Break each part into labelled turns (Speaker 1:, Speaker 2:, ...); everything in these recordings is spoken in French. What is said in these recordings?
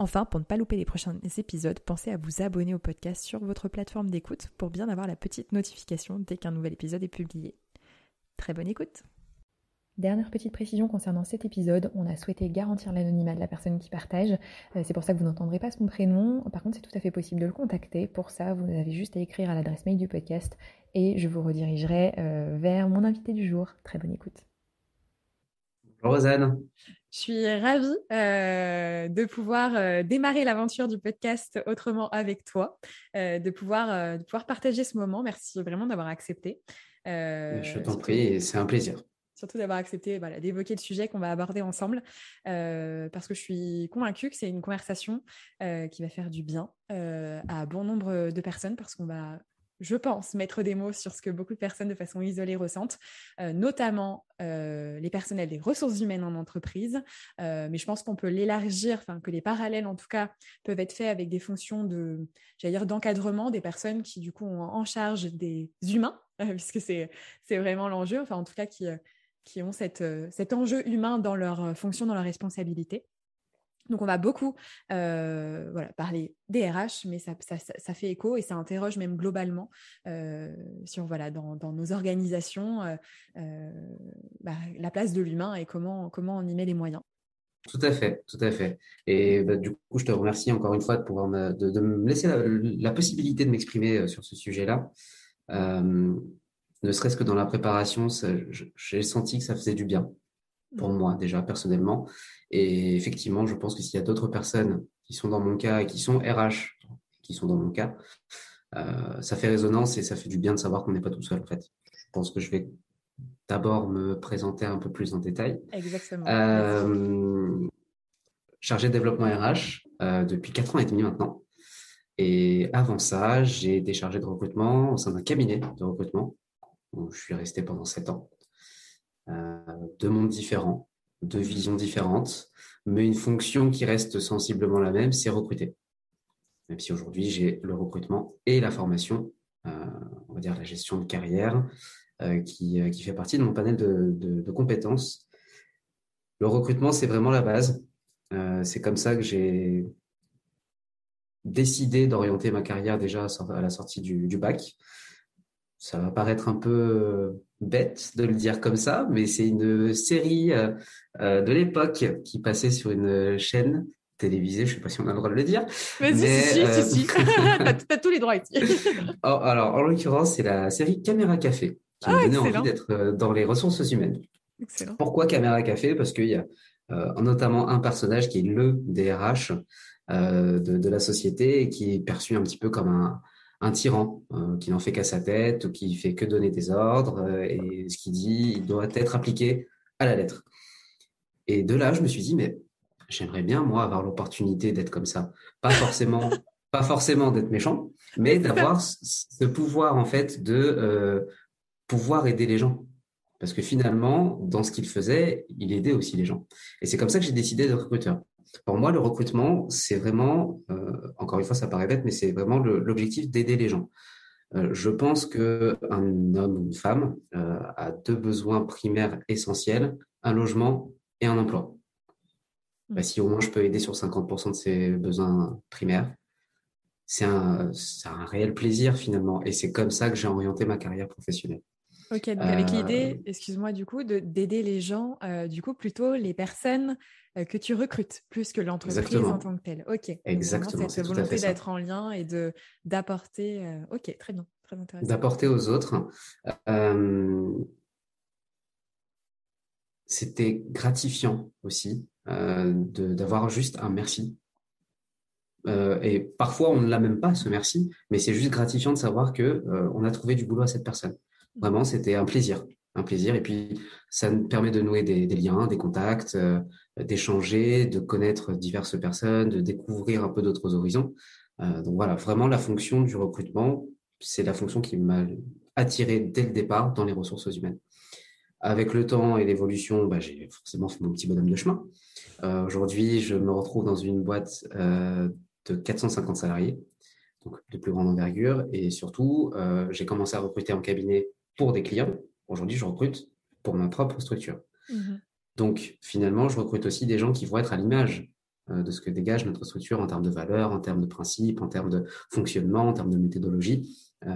Speaker 1: Enfin, pour ne pas louper les prochains épisodes, pensez à vous abonner au podcast sur votre plateforme d'écoute pour bien avoir la petite notification dès qu'un nouvel épisode est publié. Très bonne écoute Dernière petite précision concernant cet épisode, on a souhaité garantir l'anonymat de la personne qui partage. Euh, c'est pour ça que vous n'entendrez pas son prénom. Par contre, c'est tout à fait possible de le contacter. Pour ça, vous avez juste à écrire à l'adresse mail du podcast et je vous redirigerai euh, vers mon invité du jour. Très bonne écoute.
Speaker 2: Bonjour Rosanne.
Speaker 1: Je suis ravie euh, de pouvoir euh, démarrer l'aventure du podcast autrement avec toi, euh, de, pouvoir, de pouvoir partager ce moment. Merci vraiment d'avoir accepté.
Speaker 2: je t'en prie, c'est un plaisir.
Speaker 1: Surtout d'avoir accepté d'évoquer le sujet qu'on va aborder ensemble, parce que je suis convaincue que c'est une conversation qui va faire du bien à bon nombre de personnes, parce qu'on va je pense, mettre des mots sur ce que beaucoup de personnes de façon isolée ressentent, euh, notamment euh, les personnels des ressources humaines en entreprise. Euh, mais je pense qu'on peut l'élargir, que les parallèles en tout cas peuvent être faits avec des fonctions de, j'allais dire, d'encadrement des personnes qui du coup ont en charge des humains, puisque c'est c'est vraiment l'enjeu. Enfin en tout cas qui qui ont cette, cet enjeu humain dans leur fonction, dans leur responsabilité. Donc on va beaucoup euh, voilà, parler des RH, mais ça, ça, fait écho et ça interroge même globalement euh, sur voilà dans, dans nos organisations euh, bah, la place de l'humain et comment comment on y met les moyens.
Speaker 2: Tout à fait, tout à fait. Et bah, du coup, je te remercie encore une fois de pouvoir me, de, me laisser la, possibilité de m'exprimer sur ce sujet-là. ne serait-ce que dans la préparation, j'ai senti que ça faisait du bien pour moi déjà personnellement. Et effectivement, je pense que s'il y a d'autres personnes qui sont dans mon cas et qui sont RH, qui sont dans mon cas, euh, ça fait résonance et ça fait du bien de savoir qu'on n'est pas tout seul en fait. Je pense que je vais d'abord me présenter un peu plus en détail.
Speaker 1: Exactement.
Speaker 2: Euh, chargé de développement RH euh, depuis 4 ans et demi maintenant. Et avant ça, j'ai été chargé de recrutement au sein d'un cabinet de recrutement où je suis resté pendant 7 ans. Euh, deux mondes différents, deux visions différentes, mais une fonction qui reste sensiblement la même, c'est recruter. Même si aujourd'hui j'ai le recrutement et la formation, euh, on va dire la gestion de carrière, euh, qui, qui, fait partie de mon panel de, compétences. Le recrutement, c'est vraiment la base. c'est comme ça que j'ai décidé d'orienter ma carrière déjà à la sortie du bac. Ça va paraître un peu bête de le dire comme ça, mais c'est une série euh, euh, de l'époque qui passait sur une chaîne télévisée, je ne sais pas si on a le droit de le dire.
Speaker 1: Mais, si, si, euh... si, si, t'as tous les droits ici.
Speaker 2: Oh, alors, en l'occurrence, c'est la série Caméra Café qui m'a ah, donné envie d'être euh, dans les ressources humaines. Excellent. Pourquoi Caméra Café? Parce qu'il y a notamment un personnage qui est le DRH de, de, la société et qui est perçu un petit peu comme un, un tyran euh, qui n'en fait qu'à sa tête ou qui fait que donner des ordres euh, et ce qu'il dit il doit être appliqué à la lettre. Et de là, je me suis dit mais j'aimerais bien moi avoir l'opportunité d'être comme ça, pas forcément pas forcément d'être méchant, mais d'avoir ce pouvoir en fait de euh, pouvoir aider les gens. Parce que finalement, dans ce qu'il faisait, il aidait aussi les gens. Et c'est comme ça que j'ai décidé d'être recruteur. Pour moi, le recrutement, c'est vraiment, euh, encore une fois, ça paraît bête, mais c'est vraiment l'objectif d'aider les gens. Euh, je pense qu'un homme ou une femme euh, a deux besoins primaires essentiels, un logement et un emploi. Mmh. Bah, si au moins je peux aider sur 50% de ses besoins primaires, c'est un, un réel plaisir finalement. Et c'est comme ça que j'ai orienté ma carrière professionnelle.
Speaker 1: Ok, donc avec l'idée, excuse-moi du coup, d'aider les gens, du coup plutôt les personnes euh, que tu recrutes plus que l'entreprise en tant que telle. Ok.
Speaker 2: Exactement.
Speaker 1: Cette volonté d'être en lien et de d'apporter. Euh, ok, très bien.
Speaker 2: d'apporter aux autres. C'était gratifiant aussi d'avoir juste un merci. et parfois, on ne l'a même pas, ce merci, mais c'est juste gratifiant de savoir que on a trouvé du boulot à cette personne. Vraiment, c'était un plaisir un plaisir. Et puis, ça nous permet de nouer des, liens, des contacts, euh, d'échanger, de connaître diverses personnes, de découvrir un peu d'autres horizons. Euh, donc voilà, vraiment la fonction du recrutement, c'est la fonction qui m'a attiré dès le départ dans les ressources humaines. Avec le temps et l'évolution, bah, j'ai forcément fait mon petit bonhomme de chemin. Euh, aujourd'hui, je me retrouve dans une boîte de 450 salariés, donc de plus grande envergure. Et surtout, j'ai commencé à recruter en cabinet pour des clients, Aujourd'hui, je recrute pour ma propre structure. Mhm. Donc, finalement, je recrute aussi des gens qui vont être à l'image euh, de ce que dégage notre structure en termes de valeurs, en termes de principes, en termes de fonctionnement, en termes de méthodologie. Euh,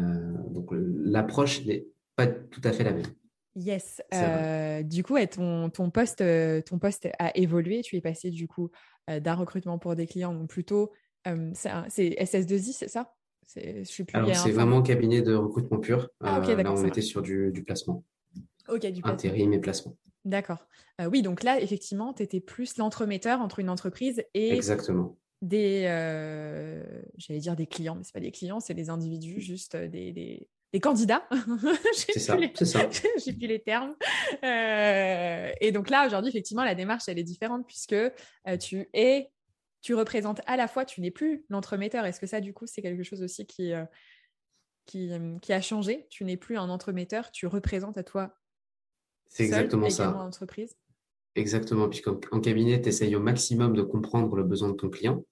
Speaker 2: donc, l'approche n'est pas tout à fait la même.
Speaker 1: Yes. Euh, du coup, ton, ton, poste, ton poste a évolué. Tu es passé du coup d'un recrutement pour des clients, donc plutôt, c'est SS2I, c'est ça?
Speaker 2: Alors, c'est vraiment cabinet de recrutement pur. Ah, euh, là, on était sur du, placement.
Speaker 1: Ok, du
Speaker 2: placement. Intérim et placement.
Speaker 1: D'accord. Euh, oui, donc là, effectivement, tu étais plus l'entremetteur entre une entreprise et
Speaker 2: Exactement.
Speaker 1: des, euh, j'allais dire des clients, mais ce pas des clients, c'est des individus, juste des, des, des candidats.
Speaker 2: c'est ça, c'est ça.
Speaker 1: J'ai plus les termes. et donc là, aujourd'hui, effectivement, la démarche, elle est différente puisque tu es tu représentes à la fois, tu n'es plus l'entremetteur. Est-ce que ça, du coup, c'est quelque chose aussi qui, euh, euh, qui, a changé? Tu n'es plus un entremetteur, tu représentes à toi.
Speaker 2: C'est exactement ça.
Speaker 1: L'entreprise?
Speaker 2: Exactement, puisqu'en cabinet, tu essayes au maximum de comprendre le besoin de ton client.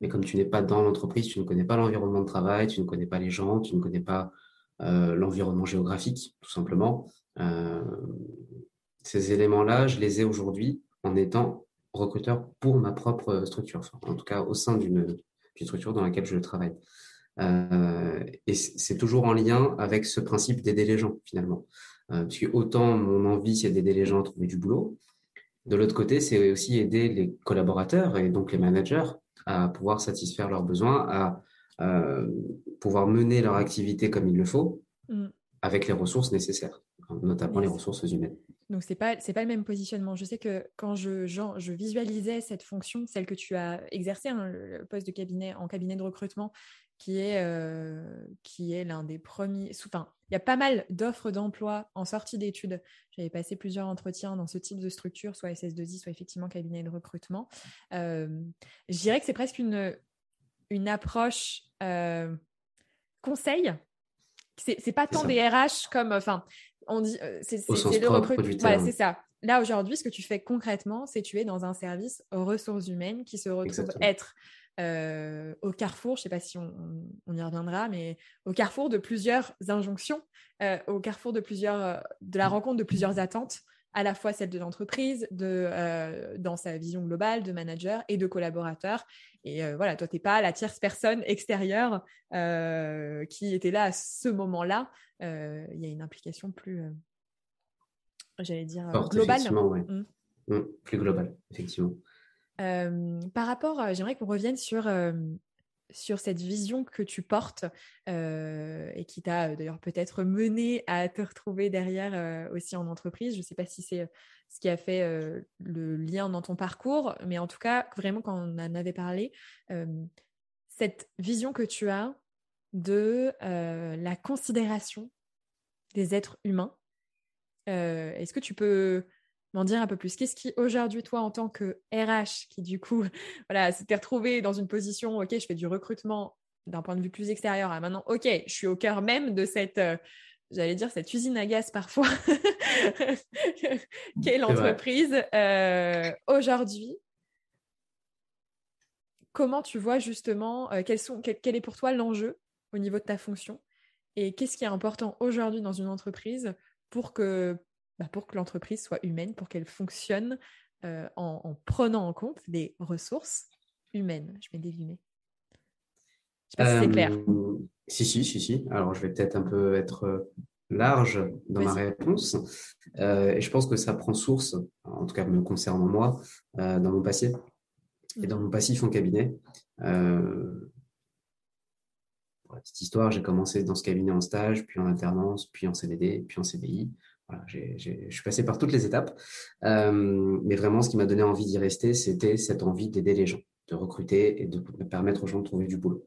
Speaker 2: Mais comme tu n'es pas dans l'entreprise, tu ne connais pas l'environnement de travail, tu ne connais pas les gens, tu ne connais pas euh, l'environnement géographique, tout simplement. ces éléments-là, je les ai aujourd'hui en étant recruteur pour ma propre structure, en tout cas au sein d'une structure dans laquelle je travaille. Euh, et c'est toujours en lien avec ce principe d'aider les gens finalement. Euh, puisque autant mon envie c'est d'aider les gens à trouver du boulot, de l'autre côté c'est aussi aider les collaborateurs et donc les managers à pouvoir satisfaire leurs besoins, à euh, pouvoir mener leur activité comme il le faut, mm. Avec les ressources nécessaires, notamment les ressources humaines.
Speaker 1: Donc, ce n'est pas, pas le même positionnement. Je sais que quand je, je visualisais cette fonction, celle que tu as exercée, hein, le poste de cabinet en cabinet de recrutement, qui est, euh, qui est l'un des premiers. Enfin, il y a pas mal d'offres d'emploi en sortie d'études. J'avais passé plusieurs entretiens dans ce type de structure, soit SS2I, soit effectivement cabinet de recrutement. Euh, je dirais que c'est presque une, une approche euh, conseil. C'est pas tant des RH comme. Enfin, on dit, euh, c'est le recrutement. Voilà, c'est ça. Là, aujourd'hui, ce que tu fais concrètement, c'est tu es dans un service aux ressources humaines qui se retrouve être euh, au carrefour, je ne sais pas si on, y reviendra, mais au carrefour de plusieurs injonctions, euh, au carrefour de, plusieurs, de la rencontre de plusieurs attentes à la fois celle de l'entreprise, de, euh, dans sa vision globale de manager et de collaborateur. Et euh, voilà, toi, tu n'es pas la tierce personne extérieure euh, qui était là à ce moment-là. Il y a une implication plus, j'allais dire, globale.
Speaker 2: Mmh. Mmh, plus globale, effectivement.
Speaker 1: par rapport, j'aimerais qu'on revienne sur sur cette vision que tu portes euh, et qui t'a euh, d'ailleurs peut-être mené à te retrouver derrière euh, aussi en entreprise. Je ne sais pas si c'est ce qui a fait le lien dans ton parcours, mais en tout cas, vraiment quand on en avait parlé, cette vision que tu as de la considération des êtres humains. Est-ce que tu peux m'en dire un peu plus. Qu'est-ce qui, aujourd'hui, toi, en tant que RH, qui du coup, voilà, s'était retrouvé dans une position, OK, je fais du recrutement d'un point de vue plus extérieur à maintenant, OK, je suis au cœur même de cette, euh, j'allais dire, cette usine à gaz parfois, qu'est l'entreprise. Euh, aujourd'hui, comment tu vois justement, euh, sont, quel est pour toi l'enjeu au niveau de ta fonction? Et qu'est-ce qui est important aujourd'hui dans une entreprise pour que bah, pour que l'entreprise soit humaine, pour qu'elle fonctionne euh, en, prenant en compte les ressources humaines. Je mets des guillemets.
Speaker 2: Je sais pas si c'est clair. Euh, si, si, si, si. Alors, je vais peut-être un peu être euh, large dans ma réponse. et je pense que ça prend source, en tout cas me concernant moi, dans mon passé et dans mon passif en cabinet. petite histoire, j'ai commencé dans ce cabinet en stage, puis en alternance, puis en CDD, puis en CDI. Voilà, je suis passé par toutes les étapes. Euh, mais vraiment, ce qui m'a donné envie d'y rester, c'était cette envie d'aider les gens, de recruter et de permettre aux gens de trouver du boulot.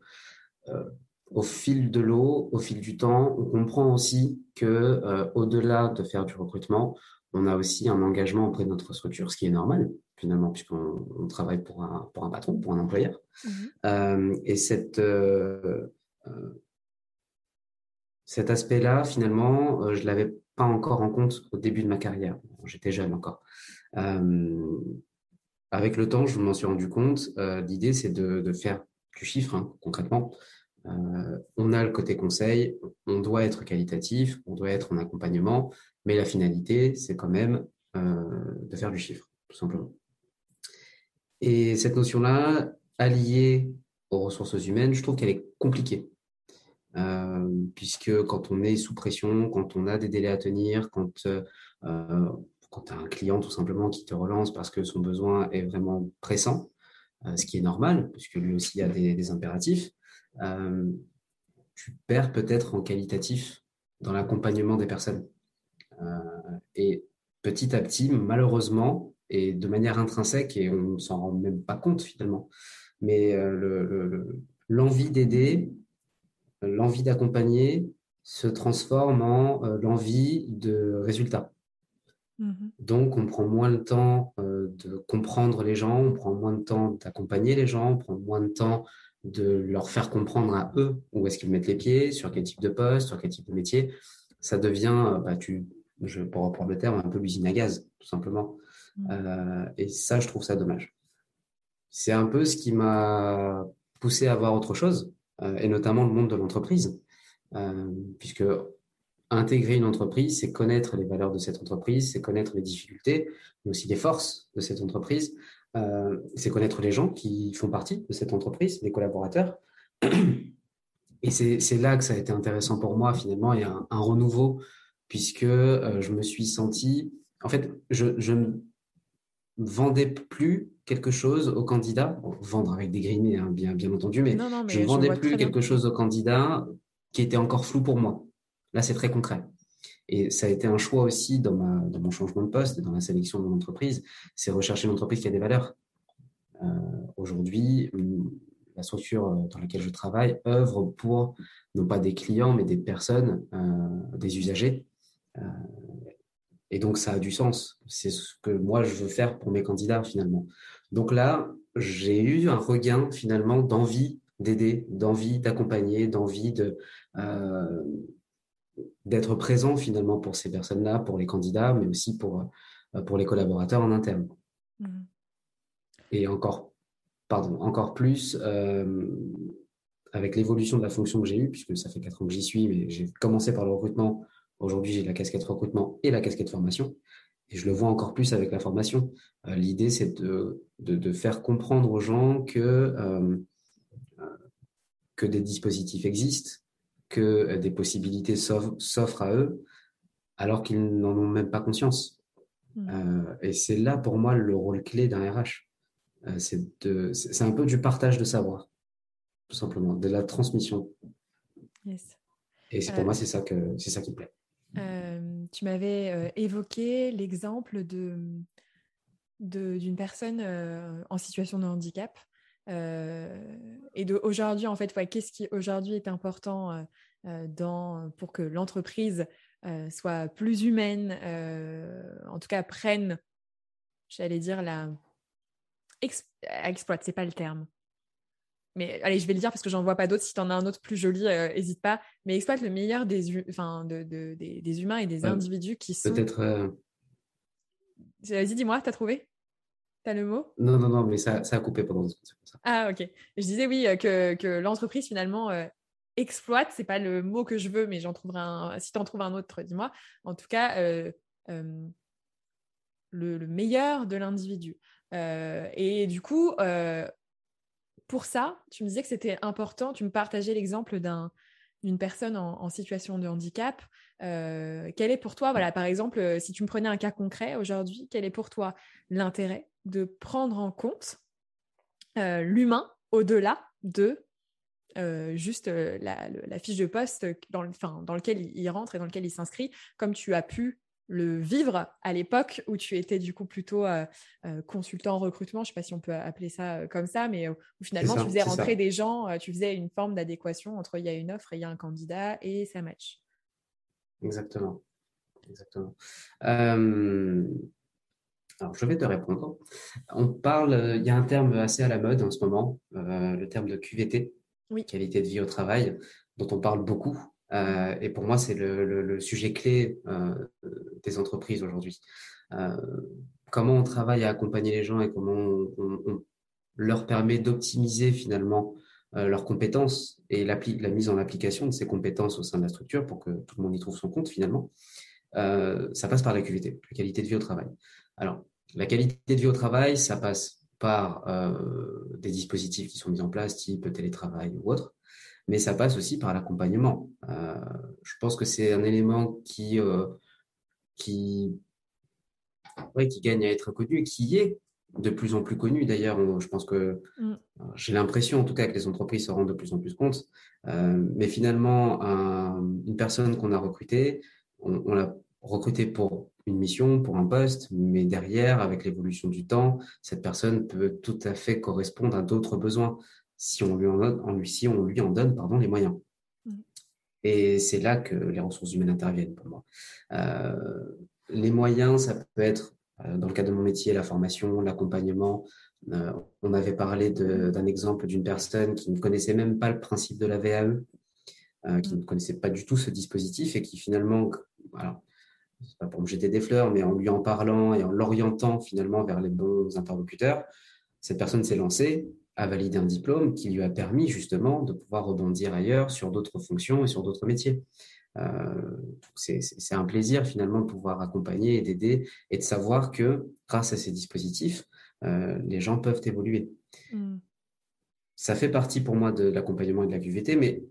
Speaker 2: Euh, au fil de l'eau, au fil du temps, on comprend aussi que euh, au-delà de faire du recrutement, on a aussi un engagement auprès de notre structure, ce qui est normal finalement, puisqu'on travaille pour un, pour un patron, pour un employeur. Mmh euh, et cette, euh, cet aspect-là, finalement, je l'avais pas encore en compte au début de ma carrière. J'étais jeune encore. avec le temps, je m'en suis rendu compte. L'idée, c'est de, faire du chiffre, hein, concrètement. on a le côté conseil, on doit être qualitatif, on doit être en accompagnement, mais la finalité, c'est quand même de faire du chiffre, tout simplement. Et cette notion-là, alliée aux ressources humaines, je trouve qu'elle est compliquée. Euh, puisque quand on est sous pression, quand on a des délais à tenir, quand, euh, quand tu as un client tout simplement qui te relance parce que son besoin est vraiment pressant, euh, ce qui est normal, puisque lui aussi a des, impératifs, euh, tu perds peut-être en qualitatif dans l'accompagnement des personnes. Euh, et petit à petit, malheureusement, et de manière intrinsèque et on ne s'en rend même pas compte finalement. Mais euh, l'envie d'aider, l'envie d'accompagner se transforme en euh, l'envie de résultat. Mm-hmm. Donc, on prend moins le temps euh, de comprendre les gens, on prend moins de temps d'accompagner les gens, on prend moins de temps de leur faire comprendre à eux où est-ce qu'ils mettent les pieds, sur quel type de poste, sur quel type de métier. Ça devient, bah, tu, je, pour reprendre le terme, un peu l'usine à gaz, tout simplement. Euh, et ça, je trouve ça dommage. C'est un peu ce qui m'a poussé à voir autre chose, euh, et notamment le monde de l'entreprise, euh, puisque intégrer une entreprise, c'est connaître les valeurs de cette entreprise, c'est connaître les difficultés, mais aussi les forces de cette entreprise, euh, c'est connaître les gens qui font partie de cette entreprise, les collaborateurs. Et c'est là que ça a été intéressant pour moi finalement, et un, un renouveau, puisque euh, je me suis senti, en fait, je, je, vendais plus quelque chose au candidat, vendre avec des grimés, hein, bien, bien entendu, mais, je ne vendais plus quelque chose au candidat qui était encore flou pour moi. Là, c'est très concret. Et ça a été un choix aussi dans, ma, dans mon changement de poste et dans la sélection de mon entreprise, c'est rechercher une entreprise qui a des valeurs. Euh, Aujourd'hui, la structure euh, dans laquelle je travaille œuvre pour non pas des clients, mais des personnes, euh, des usagers. Euh, et donc, ça a du sens. C'est ce que moi, je veux faire pour mes candidats, finalement. Donc là, j'ai eu un regain, finalement, d'envie d'aider, d'envie d'accompagner, d'envie de, euh, d'être présent, finalement, pour ces personnes-là, pour les candidats, mais aussi pour, euh, pour les collaborateurs en interne. Mmh. Et encore, pardon, encore plus, euh, avec l'évolution de la fonction que j'ai eue, puisque ça fait quatre ans que j'y suis, mais j'ai commencé par le recrutement Aujourd'hui, j'ai la casquette recrutement et la casquette formation. Et je le vois encore plus avec la formation. Euh, l'idée, c'est de, de, faire comprendre aux gens que, euh, que des dispositifs existent, que des possibilités s'offrent à eux, alors qu'ils n'en ont même pas conscience. Mmh. Euh, et c'est là, pour moi, le rôle clé d'un RH. c'est un peu du partage de savoir, tout simplement, de la transmission. Et pour moi, c'est ça, que, ça qui me plaît.
Speaker 1: Euh, tu m'avais euh, évoqué l'exemple de, d'une personne euh, en situation de handicap. et de aujourd'hui, en fait, qu'est-ce qui aujourd'hui est important dans, pour que l'entreprise soit plus humaine, en tout cas prenne, j'allais dire, la exploite, c'est pas le terme, mais allez, je vais le dire parce que j'en vois pas d'autres. Si tu en as un autre plus joli, n'hésite euh, pas. Mais exploite le meilleur des, enfin, de, des, des, humains et des individus qui sont.
Speaker 2: Peut-être. Euh,
Speaker 1: Vas-y, dis-moi, tu as trouvé? Tu as le mot?
Speaker 2: Non, non, non, mais ça, ça a coupé pendant ça.
Speaker 1: Ah, ok. Je disais oui, euh, que, que l'entreprise finalement exploite, c'est pas le mot que je veux, mais j'en trouverai un. Si tu en trouves un autre, dis-moi. En tout cas, le, le, meilleur de l'individu. et du coup, pour ça, tu me disais que c'était important, tu me partageais l'exemple d'une personne en, situation de handicap. Euh, quel est pour toi, voilà, par exemple, euh, si tu me prenais un cas concret aujourd'hui, quel est pour toi l'intérêt de prendre en compte euh, l'humain au-delà de juste la, fiche de poste dans, le, dans lequel il rentre et dans lequel il s'inscrit, comme tu as pu le vivre à l'époque où tu étais du coup plutôt consultant en recrutement, je ne sais pas si on peut appeler ça comme ça, mais où finalement tu faisais rentrer des gens, tu faisais une forme d'adéquation entre il y a une offre et il y a un candidat et ça match.
Speaker 2: Exactement. Exactement. alors, je vais te répondre. On parle, il y a un terme assez à la mode en ce moment, le terme de QVT, oui. qualité de vie au travail, dont on parle beaucoup euh, et pour moi, c'est le, sujet clé euh, des entreprises aujourd'hui. Euh, comment on travaille à accompagner les gens et comment on, leur permet d'optimiser finalement leurs compétences et la mise en application de ces compétences au sein de la structure pour que tout le monde y trouve son compte finalement. ça passe par la QVT, la qualité de vie au travail. Alors, la qualité de vie au travail, ça passe par des dispositifs qui sont mis en place, type télétravail ou autre mais ça passe aussi par l'accompagnement. Euh, je pense que c'est un élément qui, euh, qui, qui gagne à être connu et qui est de plus en plus connu. D'ailleurs, je pense que mm. j'ai l'impression, en tout cas, que les entreprises se rendent de plus en plus compte. Euh, mais finalement, une personne qu'on a recrutée, on, on l'a recrutée pour une mission, pour un poste, mais derrière, avec l'évolution du temps, cette personne peut tout à fait correspondre à d'autres besoins si on lui en, donne, si on lui en donne pardon, les moyens. Mm. Et c'est là que les ressources humaines interviennent pour moi. Euh, les moyens, ça peut être, euh, dans le cas de mon métier, la formation, l'accompagnement. Euh, on avait parlé d'un exemple d'une personne qui ne connaissait même pas le principe de la VAE, qui ne connaissait pas du tout ce dispositif et qui finalement, alors, c'est pas pour me jeter des fleurs, mais en lui en parlant et en l'orientant finalement vers les bons interlocuteurs, cette personne s'est lancée a validé un diplôme qui lui a permis justement de pouvoir rebondir ailleurs sur d'autres fonctions et sur d'autres métiers. Euh, c'est un plaisir finalement de pouvoir accompagner et d'aider et de savoir que grâce à ces dispositifs, euh, les gens peuvent évoluer. Mm. Ça fait partie pour moi de l'accompagnement et de la QVT, mais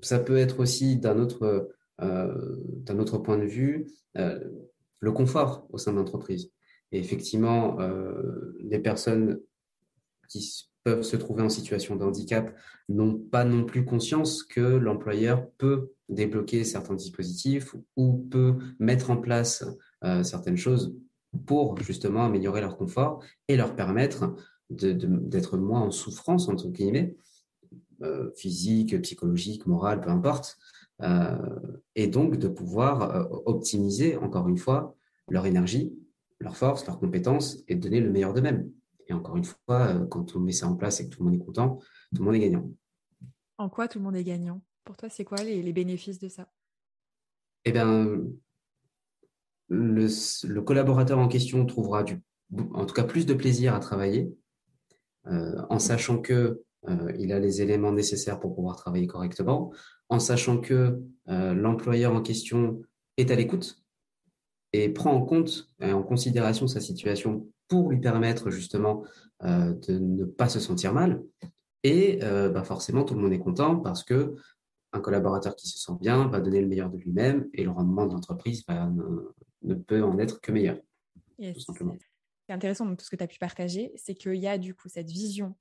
Speaker 2: ça peut être aussi d'un autre, euh, d'un autre point de vue le confort au sein de l'entreprise. Et effectivement, les personnes qui peuvent se trouver en situation de handicap n'ont pas non plus conscience que l'employeur peut débloquer certains dispositifs ou peut mettre en place euh, certaines choses pour justement améliorer leur confort et leur permettre d'être moins en souffrance, entre guillemets, euh, physique, psychologique, morale, peu importe, euh, et donc de pouvoir optimiser, encore une fois, leur énergie, leur force, leurs compétences et donner le meilleur d'eux-mêmes. Et encore une fois, euh, quand on met ça en place et que tout le monde est content, tout le monde est gagnant.
Speaker 1: En quoi tout le monde est gagnant? Pour toi, c'est quoi les, bénéfices de ça?
Speaker 2: Eh bien, le, collaborateur en question trouvera du, en tout cas plus de plaisir à travailler, euh, en sachant que euh, il a les éléments nécessaires pour pouvoir travailler correctement, en sachant que l'employeur en question est à l'écoute et prend en compte et en considération sa situation pour lui permettre justement euh, de ne pas se sentir mal. Et euh, bah forcément, tout le monde est content parce que un collaborateur qui se sent bien va donner le meilleur de lui-même et le rendement de l'entreprise ne, peut en être que meilleur.
Speaker 1: Tout simplement. C'est intéressant dans tout ce que tu as pu partager, c'est qu'il y a du coup cette vision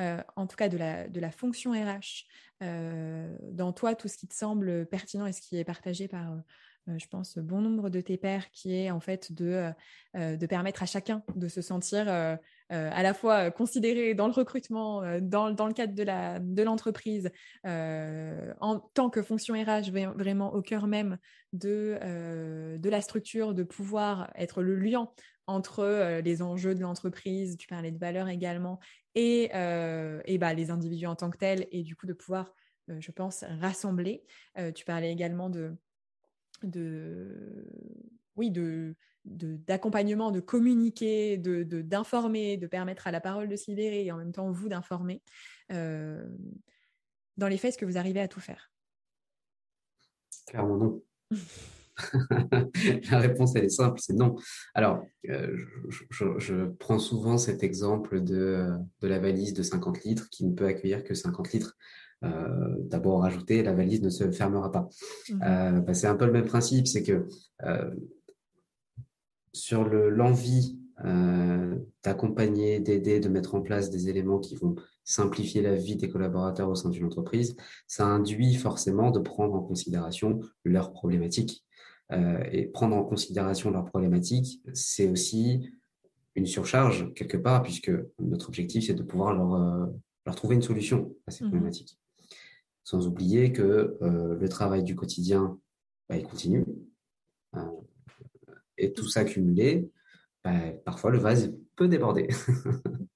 Speaker 1: euh, en tout cas de la, de la fonction RH, dans toi, tout ce qui te semble pertinent et ce qui est partagé par je pense, bon nombre de tes pairs, qui est en fait de, euh, euh, de permettre à chacun de se sentir à la fois considéré dans le recrutement, dans, le cadre de l'entreprise, en tant que fonction RH, vraiment au cœur même de, la structure, de pouvoir être le lien entre les enjeux de l'entreprise, tu parlais de valeurs également, et, et bah, les individus en tant que tels, et du coup de pouvoir, je pense, rassembler. tu parlais également de oui d'accompagnement, de, communiquer, de d'informer, de, permettre à la parole de se libérer et en même temps vous d'informer. Euh, dans les faits, est-ce que vous arrivez à tout faire
Speaker 2: Clairement non. la réponse, elle est simple, c'est non. Alors, euh, je, prends souvent cet exemple de, de, la valise de 50 litres qui ne peut accueillir que 50 litres. Euh, d'abord rajouter, la valise ne se fermera pas. Mhm. Euh, bah, c'est un peu le même principe, c'est que euh, sur l'envie d'accompagner, d'aider, de mettre en place des éléments qui vont simplifier la vie des collaborateurs au sein d'une entreprise, ça induit forcément de prendre en considération leurs problématiques. Et prendre en considération leurs problématiques, c'est aussi une surcharge quelque part, puisque notre objectif, c'est de pouvoir leur, leur trouver une solution à ces mmh problématiques. Sans oublier que euh, le travail du quotidien, bah, il continue. et tout ça cumulé, bah, parfois le vase peut déborder.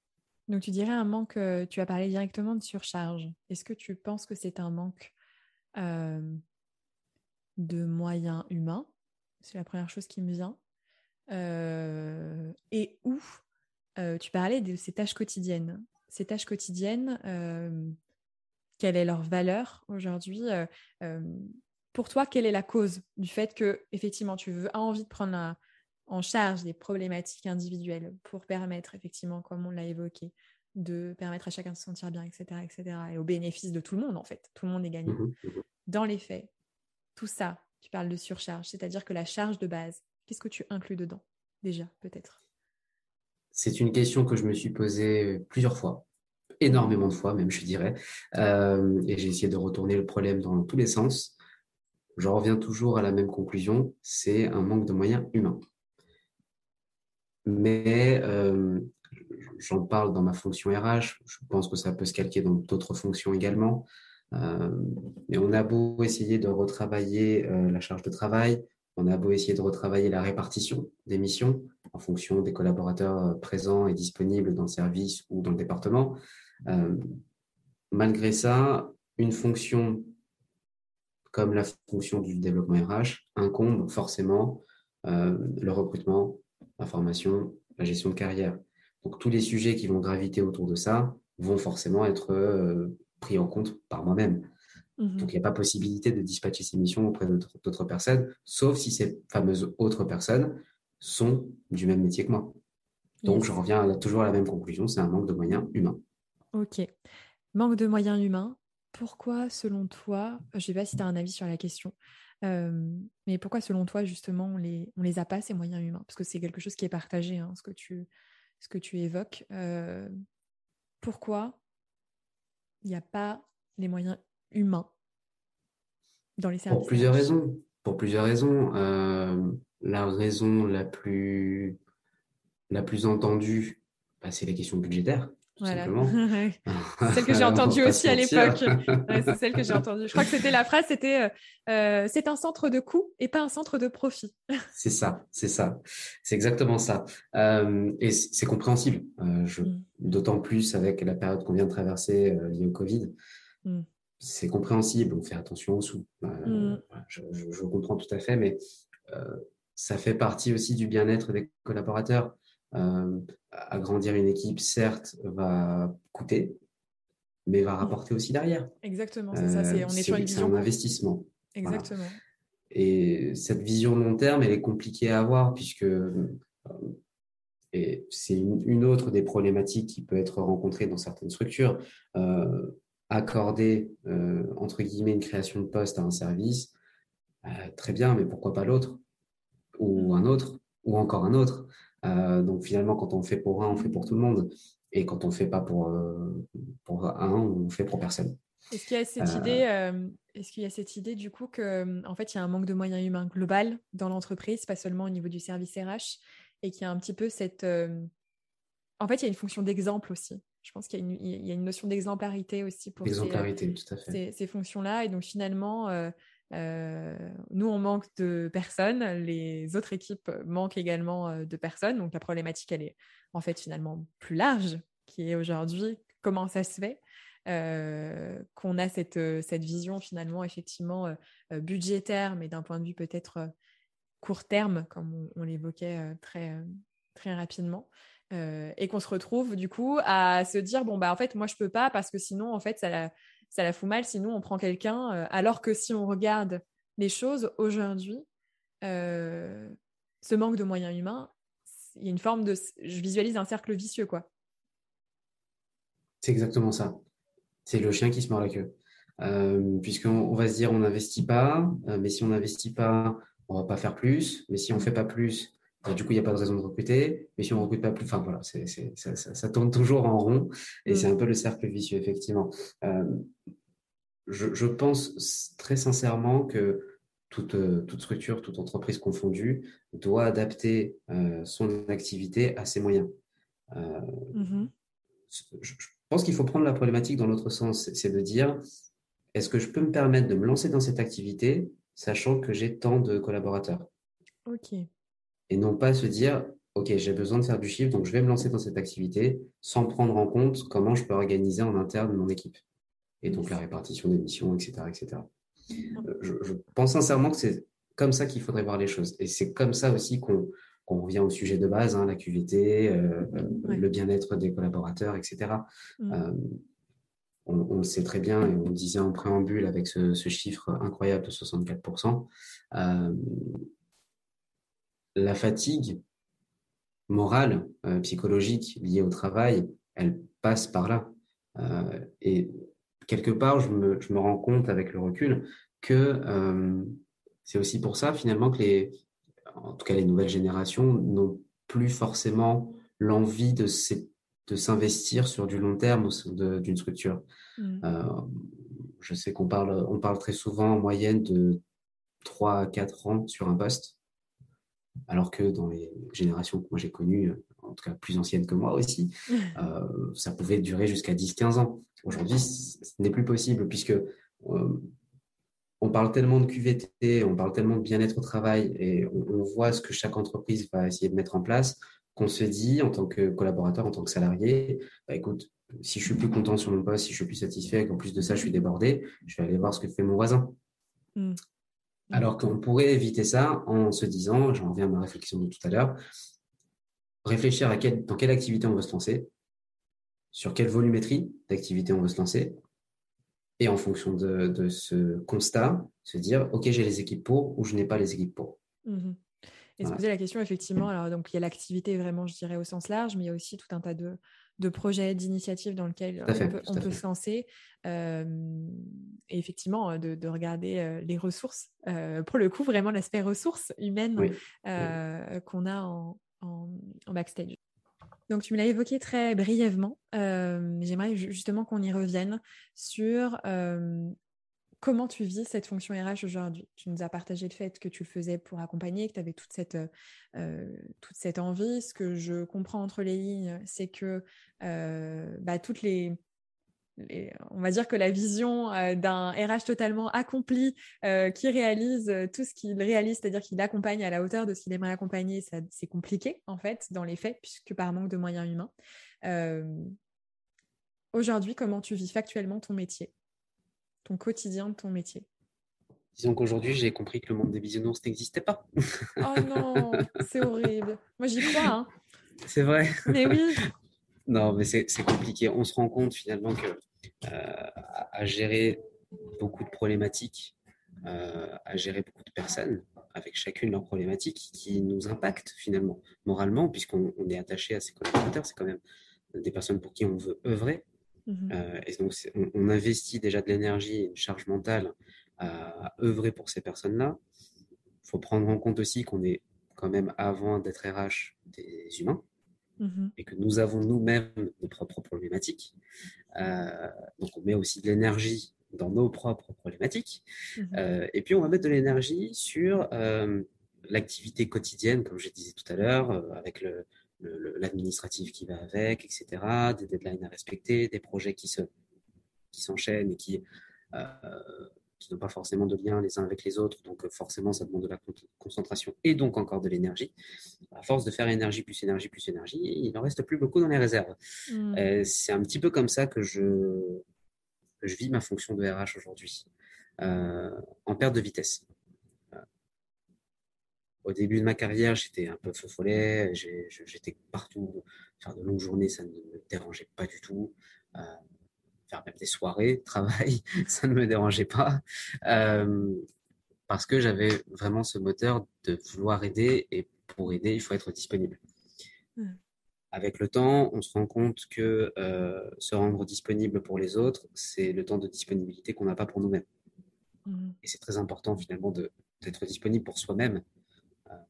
Speaker 1: Donc, tu dirais un manque, euh, tu as parlé directement de surcharge. Est-ce que tu penses que c'est un manque euh, de moyens humains? C'est la première chose qui me vient. Et où tu parlais de ces tâches quotidiennes. Ces tâches quotidiennes, quelle est leur valeur aujourd'hui Pour toi, quelle est la cause du fait que, effectivement, tu veux, as envie de prendre la, en charge des problématiques individuelles pour permettre, effectivement, comme on l'a évoqué, de permettre à chacun de se sentir bien, etc., etc., et au bénéfice de tout le monde, en fait. Tout le monde est gagnant. Mmh mmh Dans les faits, tout ça, tu parles de surcharge, c'est-à-dire que la charge de base, qu'est-ce que tu inclus dedans, déjà, peut-être?
Speaker 2: C'est une question que je me suis posée plusieurs fois, énormément de fois même, je dirais, euh, et j'ai essayé de retourner le problème dans tous les sens. Je reviens toujours à la même conclusion, c'est un manque de moyens humains mais euh, j'en parle dans ma fonction RH. Je pense que ça peut se calquer dans d'autres fonctions également. Euh, mais on a beau essayer de retravailler la charge de travail, on a beau essayer de retravailler la répartition des missions en fonction des collaborateurs présents et disponibles dans le service ou dans le département. Malgré ça, une fonction comme la fonction du développement RH incombe forcément le recrutement, la formation, la gestion de carrière. Donc tous les sujets qui vont graviter autour de ça vont forcément être euh, pris en compte par moi-même. Mhm. Donc il n'y a pas possibilité de dispatcher ces missions auprès d'autres personnes, sauf si ces fameuses autres personnes sont du même métier que moi. Donc je reviens toujours à la même conclusion, c'est un manque de moyens humains.
Speaker 1: Ok. Manque de moyens humains. Pourquoi, selon toi, je ne sais pas si tu as un avis sur la question, mais pourquoi, selon toi, justement, on les, on les a pas, ces moyens humains? Parce que c'est quelque chose qui est partagé, hein, ce, que tu, ce que tu évoques. pourquoi il n'y a pas les moyens humains dans les services
Speaker 2: Pour plusieurs raisons. Pour plusieurs raisons. la raison la plus, la plus entendue, bah, c'est les questions budgétaires. Voilà.
Speaker 1: c'est celle que j'ai entendue aussi à l'époque. c'est celle que j'ai entendue. Je crois que c'était la phrase, c'était euh, euh, c'est un centre de coût et pas un centre de profit.
Speaker 2: c'est ça, c'est ça, c'est exactement ça. Euh, et c'est compréhensible. Mm. D'autant plus avec la période qu'on vient de traverser liée au Covid. Mm. C'est compréhensible. On fait attention aux sous. Mm. Je, je, comprends tout à fait, mais ça fait partie aussi du bien-être des collaborateurs. Euh, agrandir une équipe, certes, va coûter, mais va rapporter aussi derrière.
Speaker 1: Exactement, c'est ça. on est, sur une vision.
Speaker 2: un investissement.
Speaker 1: Exactement.
Speaker 2: Et cette vision long terme, elle est compliquée à avoir puisque euh, et c'est une, autre des problématiques qui peut être rencontrée dans certaines structures. Euh, accorder, entre guillemets, une création de poste à un service, très bien, mais pourquoi pas l'autre? Ou un autre Ou encore un autre euh, donc finalement, quand on fait pour un, on fait pour tout le monde. Et quand on ne fait pas pour, euh, pour un, on fait pour personne.
Speaker 1: Est-ce qu'il y a cette euh, idée, est-ce qu'il y a cette idée du coup que en fait il y a un manque de moyens humains global dans l'entreprise, pas seulement au niveau du service RH, et qu'il y a un petit peu cette, en fait il y a une fonction d'exemple aussi. Je pense qu'il y, y, a une notion d'exemplarité aussi pour
Speaker 2: ces,
Speaker 1: fonctions-là, et donc finalement nous, on manque de personnes, les autres équipes manquent également euh, de personnes. Donc la problématique, elle est en fait finalement plus large, qui est aujourd'hui comment ça se fait? Euh, qu'on a cette, cette vision finalement effectivement budgétaire, mais d'un point de vue peut-être court terme, comme on, l'évoquait très, très rapidement. et qu'on se retrouve du coup à se dire bon bah en fait moi je peux pas parce que sinon en fait ça ça la fout mal, sinon on prend quelqu'un. Euh, alors que si on regarde les choses aujourd'hui, euh, ce manque de moyens humains, il y a une forme de. Je visualise un cercle vicieux, quoi.
Speaker 2: C'est exactement ça. C'est le chien qui se mord la queue. Euh, puisqu'on va se dire on n'investit pas, mais si on n'investit pas, on va pas faire plus. Mais si on fait pas plus, du coup, il n'y a pas de raison de recruter. Mais si on ne recrute pas plus, enfin voilà, c'est, ça, ça, tourne toujours en rond et c'est un peu le cercle vicieux, effectivement. Euh, je, je, pense très sincèrement que toute, toute, structure, toute entreprise confondue doit adapter euh, son activité à ses moyens. Euh, mm-hmm. je, je, pense qu'il faut prendre la problématique dans l'autre sens, c'est de dire est-ce que je peux me permettre de me lancer dans cette activité sachant que j'ai tant de collaborateurs?
Speaker 1: Ok
Speaker 2: et non pas se dire, OK, j'ai besoin de faire du chiffre, donc je vais me lancer dans cette activité sans prendre en compte comment je peux organiser en interne mon équipe. Et donc la répartition des missions, etc. etc. Euh, je, pense sincèrement que c'est comme ça qu'il faudrait voir les choses. Et c'est comme ça aussi qu'on revient au sujet de base, hein, la QVT, euh, euh, le bien-être des collaborateurs, etc. Mm. on, le sait très bien, et on le disait en préambule avec ce, ce chiffre incroyable de 64% la fatigue morale, euh, psychologique liée au travail, elle passe par là. Euh, et quelque part, je me, rends compte avec le recul que euh, c'est aussi pour ça finalement que les, en tout cas les nouvelles générations n'ont plus forcément l'envie de, de s'investir sur du long terme au sein d'une structure. Mmh. je sais qu'on parle, on parle très souvent en moyenne de 3 à 4 ans sur un poste. Alors que dans les générations que moi j'ai connues, euh, en tout cas plus anciennes que moi aussi, euh, ça pouvait durer jusqu'à 10-15 ans. Aujourd'hui, ce n'est plus possible puisque euh, on parle tellement de QVT, on parle tellement de bien-être au travail et on, voit ce que chaque entreprise va essayer de mettre en place qu'on se dit en tant que collaborateur, en tant que salarié, bah, écoute, si je suis plus content sur mon poste, si je suis plus satisfait, qu'en plus de ça, je suis débordé, je vais aller voir ce que fait mon voisin. Mm. Alors qu'on pourrait éviter ça en se disant, j'en reviens à ma réflexion de tout à l'heure, réfléchir à dans quelle activité on veut se lancer, sur quelle volumétrie d'activité on veut se lancer, et en fonction de, ce constat, se dire, OK, j'ai les équipes pour ou je n'ai pas les équipes pour.
Speaker 1: Mmh et se poser la question, effectivement, alors donc il y a l'activité vraiment, je dirais, au sens large, mais il y a aussi tout un tas de, de projets, d'initiatives dans lesquels on peut, se lancer. et effectivement, de, regarder les ressources, pour le coup, vraiment l'aspect ressources humaines qu'on a en, backstage. Donc, tu me l'as évoqué très brièvement. J'aimerais justement qu'on y revienne sur comment tu vis cette fonction RH aujourd'hui? Tu nous as partagé le fait que tu le faisais pour accompagner, que tu avais toute cette, euh, cette envie. Ce que je comprends entre les lignes, c'est que euh, bah, toutes les, on va dire que la vision euh, d'un RH totalement accompli qui réalise tout ce qu'il réalise, c'est-à-dire qu'il accompagne à la hauteur de ce qu'il aimerait accompagner, c'est compliqué en fait dans les faits, puisque par manque de moyens humains. Aujourd'hui, comment tu vis factuellement ton métier? Ton quotidien de ton métier
Speaker 2: Disons qu'aujourd'hui, j'ai compris que le monde des bisounours n'existait pas.
Speaker 1: oh non, c'est horrible. Moi, j'y crois. Hein.
Speaker 2: C'est vrai.
Speaker 1: Mais oui.
Speaker 2: non, mais c'est compliqué. On se rend compte finalement que euh, à, gérer beaucoup de problématiques, euh, à gérer beaucoup de personnes, avec chacune leurs problématiques qui nous impactent finalement moralement, puisqu'on est attaché à ces collaborateurs. C'est quand même des personnes pour qui on veut œuvrer. Mmh euh, et donc, on, investit déjà de l'énergie une charge mentale à, œuvrer pour ces personnes-là. Il faut prendre en compte aussi qu'on est quand même, avant d'être RH, des humains mmh et que nous avons nous-mêmes nos propres problématiques. Euh, donc, on met aussi de l'énergie dans nos propres problématiques. Mmh euh, et puis, on va mettre de l'énergie sur l'activité quotidienne, comme je disais tout à l'heure, avec le, l'administratif qui va avec, etc., des deadlines à respecter, des projets qui se qui s'enchaînent et qui euh, qui n'ont pas forcément de lien les uns avec les autres, donc forcément ça demande de la concentration et donc encore de l'énergie. À force de faire énergie plus énergie plus énergie, il n'en reste plus beaucoup dans les réserves. Hmm. Euh, c'est un petit peu comme ça que je, je vis ma fonction de RH aujourd'hui, euh, en perte de vitesse au début de ma carrière, j'étais un peu feu follet, j'étais partout. Faire de longues journées, ça ne me dérangeait pas du tout. Euh, faire même des soirées, travail, ça ne me dérangeait pas. Euh, parce que j'avais vraiment ce moteur de vouloir aider et pour aider, il faut être disponible. Avec le temps, on se rend compte que euh, se rendre disponible pour les autres, c'est le temps de disponibilité qu'on n'a pas pour nous-mêmes. Et c'est très important finalement d'être disponible pour soi-même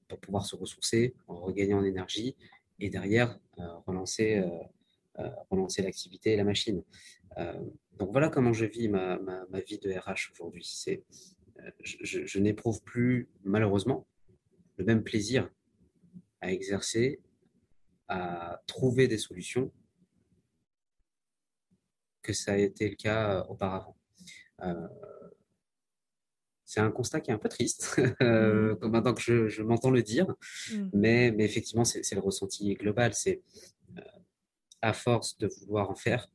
Speaker 2: pour pouvoir se ressourcer, regagner en énergie et derrière relancer, relancer l'activité et la machine. donc voilà comment je vis ma, ma, vie de RH aujourd'hui. C'est, je, n'éprouve plus malheureusement le même plaisir à exercer, à trouver des solutions que ça a été le cas auparavant. Euh, c'est un constat qui est un peu triste, euh, mmh. maintenant que je, m'entends le dire, mmh. mais, mais, effectivement, c'est le ressenti global. C'est euh, à force de vouloir en faire,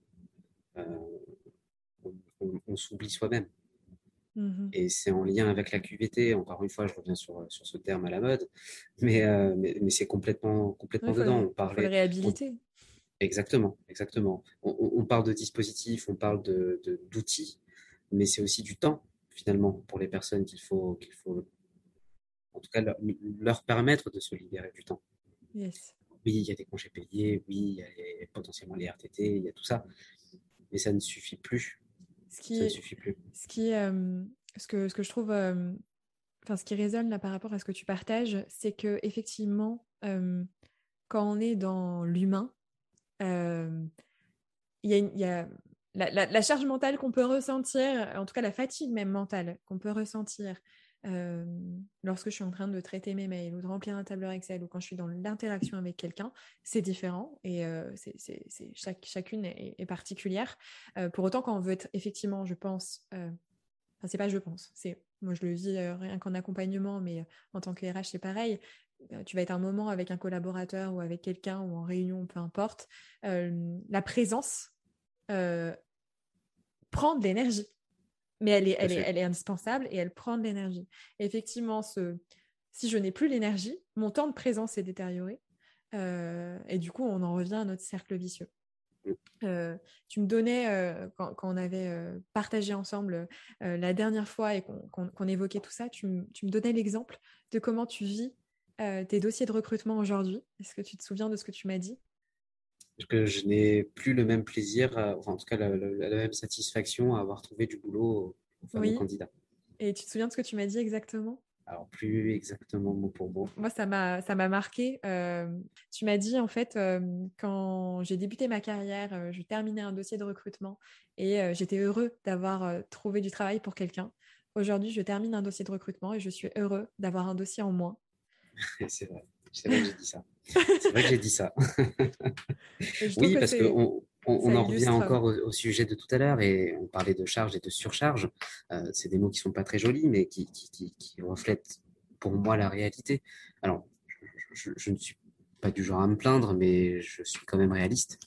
Speaker 2: on, s'oublie soi-même. Mmh Et c'est en lien avec la QVT. Encore une fois, je reviens sur, sur ce terme à la mode, mais, mais, c'est complètement, complètement dedans.
Speaker 1: on parle de réhabiliter.
Speaker 2: Exactement, exactement. On, parle de dispositifs, on parle d'outils, de, mais c'est aussi du temps finalement pour les personnes qu'il faut, qu'il faut, en tout cas, leur, permettre de se libérer du temps. Oui, il y a des congés payés, oui, il y a potentiellement les RTT, il y a tout ça, mais ça ne suffit plus.
Speaker 1: Ce qui, ça ne suffit plus. Ce qui, euh, ce que, ce que je trouve, euh, enfin, ce qui résonne là par rapport à ce que tu partages, c'est que effectivement, euh, quand on est dans l'humain, il y a, la, charge mentale qu'on peut ressentir, en tout cas la fatigue même mentale qu'on peut ressentir lorsque je suis en train de traiter mes mails ou de remplir un tableur Excel ou quand je suis dans l'interaction avec quelqu'un, c'est différent et c'est, chaque, chacune est, particulière. pour autant, quand on veut être effectivement, je pense, enfin c'est pas je pense, c'est moi je le vis rien qu'en accompagnement, mais en tant que RH c'est pareil. Euh, tu vas être un moment avec un collaborateur ou avec quelqu'un ou en réunion, peu importe, euh, la présence euh, prend de l'énergie. Mais elle est, elle, est, elle est, indispensable et elle prend de l'énergie. Effectivement, ce, si je n'ai plus l'énergie, mon temps de présence est détérioré. et du coup, on en revient à notre cercle vicieux. Mm. tu me donnais, quand, quand, on avait partagé ensemble la dernière fois et qu'on évoquait tout ça, tu, tu me donnais l'exemple de comment tu vis euh, tes dossiers de recrutement aujourd'hui Est-ce que tu te souviens de ce que tu m'as dit?
Speaker 2: Que je n'ai plus le même plaisir, enfin, en tout cas la, même satisfaction à avoir trouvé du boulot au fameux candidat.
Speaker 1: Et tu te souviens de ce que tu m'as dit exactement?
Speaker 2: Alors plus exactement mot pour mot.
Speaker 1: Moi, ça m'a ça m'a marqué. Euh, tu m'as dit en fait euh, quand j'ai débuté ma carrière, je terminais un dossier de recrutement et j'étais heureux d'avoir trouvé du travail pour quelqu'un. Aujourd'hui, je termine un dossier de recrutement et je suis heureux d'avoir un dossier en moins
Speaker 2: c'est vrai. C'est vrai que j'ai dit ça. C'est vrai que j'ai dit ça. oui, parce qu'on on, en revient encore au, sujet de tout à l'heure et on parlait de charge et de surcharge. Euh, c'est des mots qui sont pas très jolis, mais qui, qui, qui, reflètent pour moi la réalité. Alors, je, ne suis pas du genre à me plaindre, mais je suis quand même réaliste.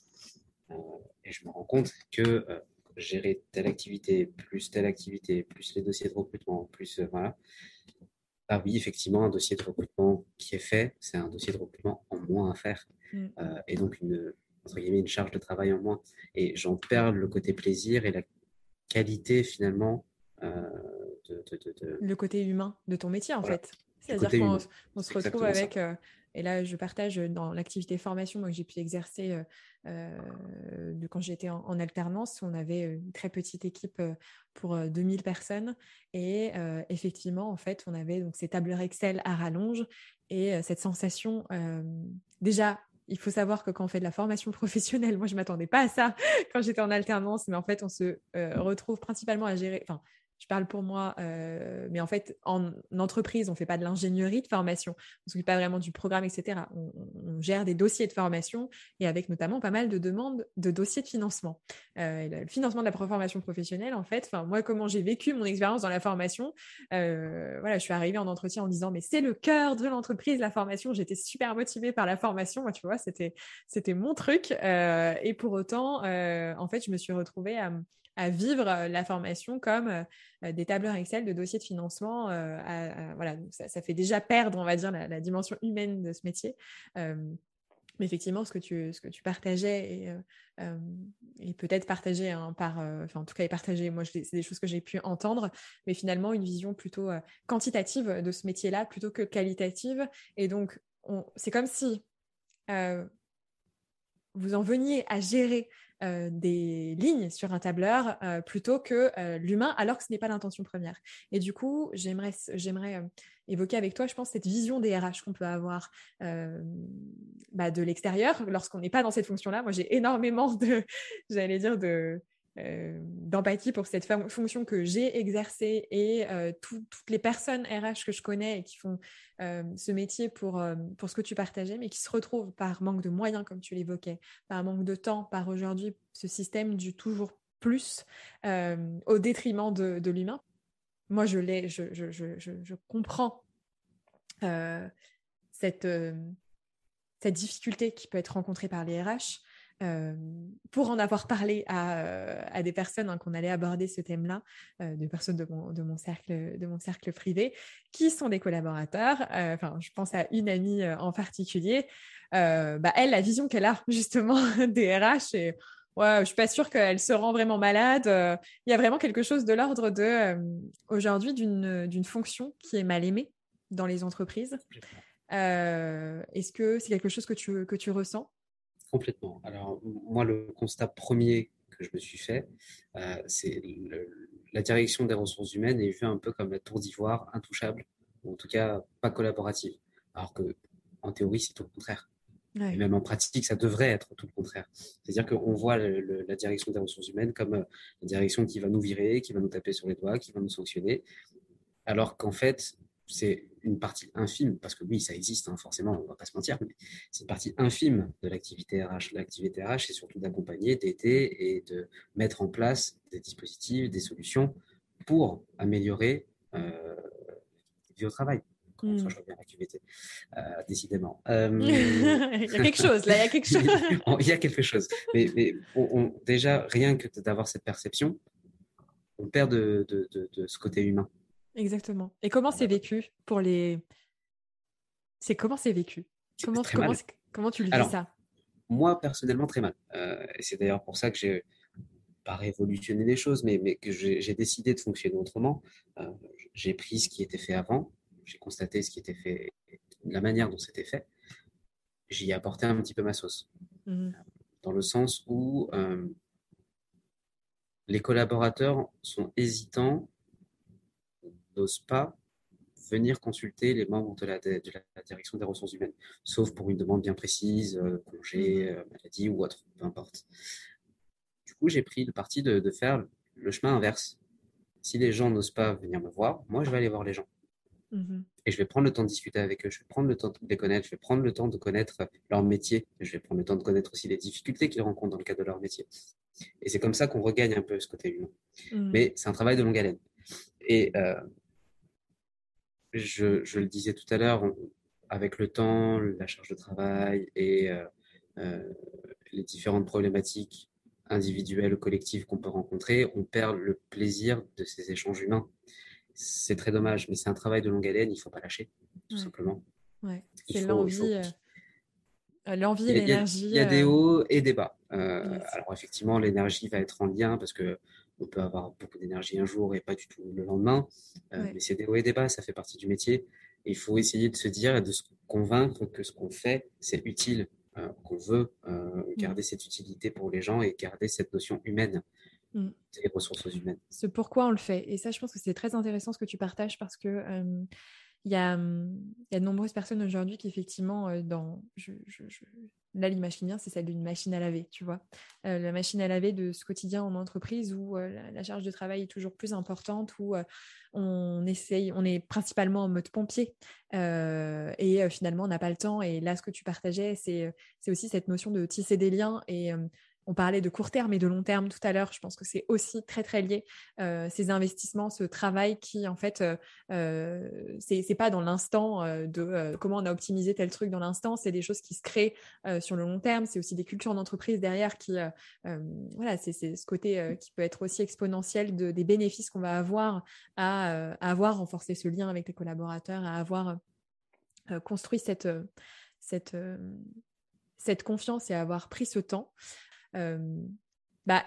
Speaker 2: Euh, et je me rends compte que euh, gérer telle activité, plus telle activité, plus les dossiers de recrutement, plus voilà, ah oui, effectivement, un dossier de recrutement qui est fait, c'est un dossier de recrutement en moins à faire. Mm. Euh, et donc, une, entre guillemets, une charge de travail en moins. Et j'en perds le côté plaisir et la qualité, finalement, euh, de,
Speaker 1: Le côté humain de ton métier, en fait. C'est-à-dire qu'on se retrouve avec euh, et là, je partage dans l'activité formation que j'ai pu exercer euh, euh, de quand j'étais en, alternance. On avait une très petite équipe euh, pour 2000 personnes. Et effectivement, en fait, on avait donc ces tableurs Excel à rallonge et cette sensation, déjà, il faut savoir que quand on fait de la formation professionnelle, moi je m'attendais pas à ça quand j'étais en alternance, mais en fait on se retrouve principalement à gérer, je parle pour moi, euh, mais en fait, en entreprise, on ne fait pas de l'ingénierie de formation, on ne s'occupe pas vraiment du programme, etc. On, gère des dossiers de formation et avec notamment pas mal de demandes de dossiers de financement. Euh, le financement de la formation professionnelle, en fait, moi, comment j'ai vécu mon expérience dans la formation, euh, voilà, je suis arrivée en entretien en disant, mais c'est le cœur de l'entreprise, la formation. J'étais super motivée par la formation, moi, tu vois, c'était, c'était mon truc. et pour autant, en fait, je me suis retrouvée à à vivre euh, la formation comme euh, euh, des tableurs Excel de dossiers de financement. voilà, ça, fait déjà perdre, on va dire, la, dimension humaine de ce métier. mais effectivement, ce que tu, ce que tu partageais et, peut-être partagé hein, par, enfin en tout cas, est partagé. Moi, c'est des choses que j'ai pu entendre, mais finalement une vision plutôt quantitative de ce métier-là plutôt que qualitative. Et donc, c'est comme si vous en veniez à gérer des lignes sur un tableur plutôt que l'humain, alors que ce n'est pas l'intention première. Et du coup, j'aimerais, j'aimerais évoquer avec toi, je pense, cette vision des RH qu'on peut avoir bah, de l'extérieur lorsqu'on n'est pas dans cette fonction-là. Moi, j'ai énormément de, j'allais dire, de euh, d'empathie pour cette fonction que j'ai exercée et euh, toutes les personnes RH que je connais et qui font euh, ce métier pour, pour ce que tu partageais, mais qui se retrouvent par manque de moyens, comme tu l'évoquais, par manque de temps, par aujourd'hui ce système du toujours plus au détriment de, l'humain. Moi, je l'ai, je, je, je, je, comprends cette, cette difficulté qui peut être rencontrée par les RH. Euh, pour en avoir parlé à, euh, à des personnes hein, qu'on allait aborder ce thème-là, euh, des personnes de mon, de, mon cercle, de mon cercle privé, qui sont des collaborateurs. Enfin, je pense à une amie en particulier. bah, elle, la vision qu'elle a justement des RH, et ouais, je suis pas sûre qu'elle se rend vraiment malade. Il y a vraiment quelque chose de l'ordre de aujourd'hui d'une fonction qui est mal aimée dans les entreprises. Est-ce que c'est quelque chose que tu, que tu ressens?
Speaker 2: Complètement. Alors, moi, le constat premier que je me suis fait, euh, c'est la direction des ressources humaines est vue un peu comme la tour d'ivoire, intouchable, ou en tout cas pas collaborative. Alors que, en théorie, c'est tout le contraire. Et même en pratique, ça devrait être tout le contraire. C'est-à-dire qu'on voit la direction des ressources humaines comme euh, la direction qui va nous virer, qui va nous taper sur les doigts, qui va nous sanctionner, alors qu'en fait, c'est une partie infime, parce que oui, ça existe, hein, forcément, on ne va pas se mentir, mais c'est une partie infime de l'activité RH. L'activité RH, c'est surtout d'accompagner, d'aider et de mettre en place des dispositifs, des solutions pour améliorer euh, vie au travail. Mmh. Je reviens à l'activité, euh, décidément.
Speaker 1: Euh, il y a quelque chose, là, il y a quelque chose.
Speaker 2: il y a quelque chose. Mais, mais déjà, rien que d'avoir cette perception, on perd de, de, de ce côté humain.
Speaker 1: Exactement. Et comment c'est vécu pour les. C'est comment c'est vécu? Comment, comment, comment, tu le vis ça?
Speaker 2: Moi, personnellement, très mal. Euh, c'est d'ailleurs pour ça que j'ai pas révolutionné les choses, mais, mais que j'ai décidé de fonctionner autrement. Euh, j'ai pris ce qui était fait avant, j'ai constaté ce qui était fait, la manière dont c'était fait. J'y ai apporté un petit peu ma sauce. Mmh. Dans le sens où euh, les collaborateurs sont hésitants n'osent pas venir consulter les membres de la, de la, direction des ressources humaines, sauf pour une demande bien précise, euh, congé, mhm. euh, maladie ou autre, peu importe. Du coup, j'ai pris le parti de, faire le chemin inverse. Si les gens n'osent pas venir me voir, moi, je vais aller voir les gens. Mhm. Et je vais prendre le temps de discuter avec eux, je vais prendre le temps de les connaître, je vais prendre le temps de connaître leur métier, je vais prendre le temps de connaître aussi les difficultés qu'ils rencontrent dans le cadre de leur métier. Et c'est comme ça qu'on regagne un peu ce côté humain. Mhm. Mais c'est un travail de longue haleine. Et euh, je, le disais tout à l'heure, avec le temps, la charge de travail et euh, euh, les différentes problématiques individuelles ou collectives qu'on peut rencontrer, on perd le plaisir de ces échanges humains. C'est très dommage, mais c'est un travail de longue haleine, il ne faut pas lâcher, tout simplement.
Speaker 1: Ouais. C'est l'envie. Euh, l'envie et l'énergie.
Speaker 2: Il y, a des hauts et des bas. Alors effectivement, l'énergie va être en lien parce que on peut avoir beaucoup d'énergie un jour et pas du tout le lendemain. Euh, mais c'est des hauts et des bas, ça fait partie du métier. il faut essayer de se dire et de se convaincre que ce qu'on fait, c'est utile, euh, qu'on veut euh, garder cette utilité pour les gens et garder cette notion humaine. Mm. des ressources humaines.
Speaker 1: C'est pourquoi on le fait. Et ça, je pense que c'est très intéressant ce que tu partages parce que il y, a, il y a de nombreuses personnes aujourd'hui qui, effectivement, dans. Je, je, Là, l'image qui c'est celle d'une machine à laver, tu vois. Euh, la machine à laver de ce quotidien en entreprise où euh, la, charge de travail est toujours plus importante, où euh, on essaye, on est principalement en mode pompier et finalement on n'a pas le temps. Et là, ce que tu partageais, c'est aussi cette notion de tisser des liens et on parlait de court terme et de long terme tout à l'heure. Je pense que c'est aussi très très lié euh, ces investissements, ce travail qui en fait euh, euh c'est pas dans l'instant euh, de comment on a optimisé tel truc dans l'instant. C'est des choses qui se créent sur le long terme. C'est aussi des cultures d'entreprise derrière qui voilà c'est ce côté qui peut être aussi exponentiel de, des bénéfices qu'on va avoir à, à, avoir renforcé ce lien avec les collaborateurs, à avoir construit cette cette cette confiance et avoir pris ce temps bah,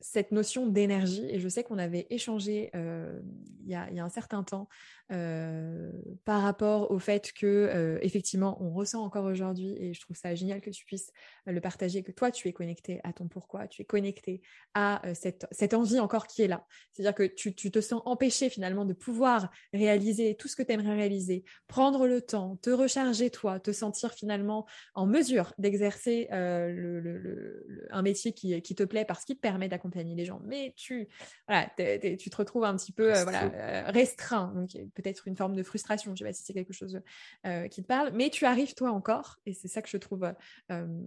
Speaker 1: cette notion d'énergie, et je sais qu'on avait échangé il y, a, un certain temps par rapport au fait que, euh, effectivement, on ressent encore aujourd'hui, et je trouve ça génial que tu puisses euh, le partager, que toi, tu es connecté à ton pourquoi, tu es connecté à euh, cette, cette, envie encore qui est là. C'est-à-dire que tu, tu, te sens empêché finalement de pouvoir réaliser tout ce que tu aimerais réaliser, prendre le temps, te recharger toi, te sentir finalement en mesure d'exercer le, un métier qui, qui, te plaît parce qu'il te permet d'accompagner les gens. Mais tu, voilà, tu te retrouves un petit peu voilà, restreint, donc peut-être une forme de frustration je ne sais pas si c'est quelque chose euh, qui te parle, mais tu arrives toi encore, et c'est ça que je trouve euh,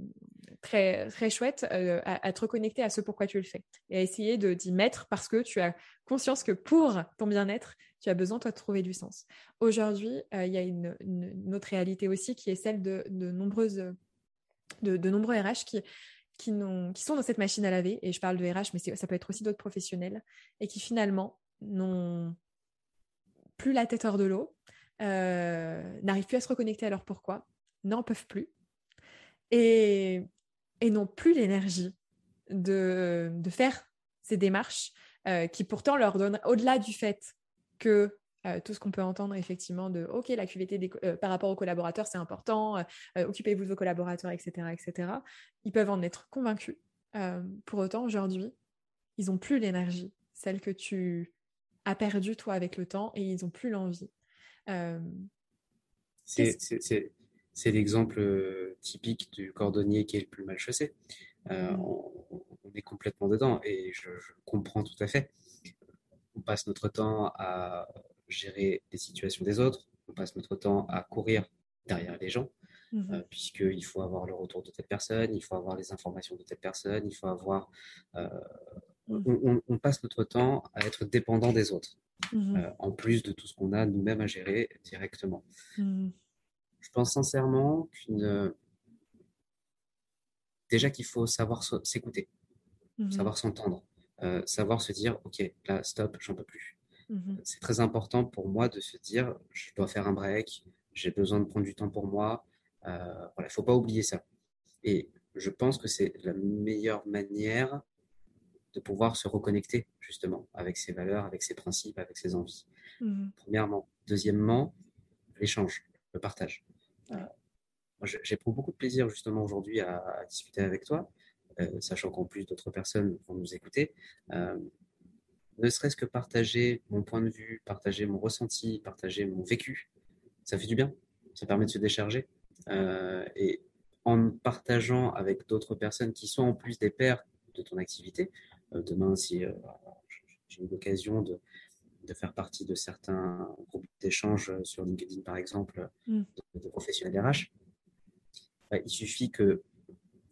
Speaker 1: très, très chouette, euh, à, te reconnecter à ce pourquoi tu le fais, et à essayer d'y mettre parce que tu as conscience que pour ton bien-être, tu as besoin, toi, de trouver du sens. Aujourd'hui, il y a une, autre réalité aussi qui est celle de, nombreuses, de, nombreux RH qui, qui, sont dans cette machine à laver, et je parle de RH, mais ça peut être aussi d'autres professionnels, et qui finalement n'ont plus la tête hors de l'eau, euh, n'arrivent plus à se reconnecter à leur pourquoi, n'en peuvent plus, et, n'ont plus l'énergie de, de, faire ces démarches euh, qui pourtant leur donnent, au-delà du fait que euh, tout ce qu'on peut entendre effectivement de OK, la QVT par rapport aux collaborateurs, c'est important, occupez-vous de vos collaborateurs, etc., etc., ils peuvent en être convaincus. pour autant, aujourd'hui, ils n'ont plus l'énergie, celle que tu as perdue toi avec le temps, et ils n'ont plus l'envie
Speaker 2: euh, c'est l'exemple euh, typique du cordonnier qui est le plus mal chaussé. Euh, mm. on, est complètement dedans et je, comprends tout à fait. On passe notre temps à gérer les situations des autres, on passe notre temps à courir derrière les gens, mm-hmm. puisqu'il faut avoir le retour de telle personne, il faut avoir les informations de telle personne, il faut avoir... Mm. on, passe notre temps à être dépendant des autres. Mmh euh, en plus de tout ce qu'on a nous-mêmes à gérer directement. Je pense sincèrement qu'une. Déjà qu'il faut savoir s'écouter, savoir s'entendre, euh, savoir se dire Ok, là, stop, j'en peux plus. C'est très important pour moi de se dire Je dois faire un break, j'ai besoin de prendre du temps pour moi. Euh, voilà, il ne faut pas oublier ça. Et je pense que c'est la meilleure manière de pouvoir se reconnecter justement avec ses valeurs, avec ses principes, avec ses envies. Mhm. Premièrement. Deuxièmement, l'échange, le partage. Euh, j'éprouve beaucoup de plaisir justement aujourd'hui à, discuter avec toi, euh, sachant qu'en plus d'autres personnes vont nous écouter. Euh, ne serait-ce que partager mon point de vue, partager mon ressenti, partager mon vécu, ça fait du bien, ça permet de se décharger. et en partageant avec d'autres personnes qui sont en plus des pairs de ton activité, euh, demain, si euh, j'ai eu l'occasion de, de, faire partie de certains groupes d'échange sur LinkedIn, par exemple, mm. de, professionnels RH, bah, il suffit que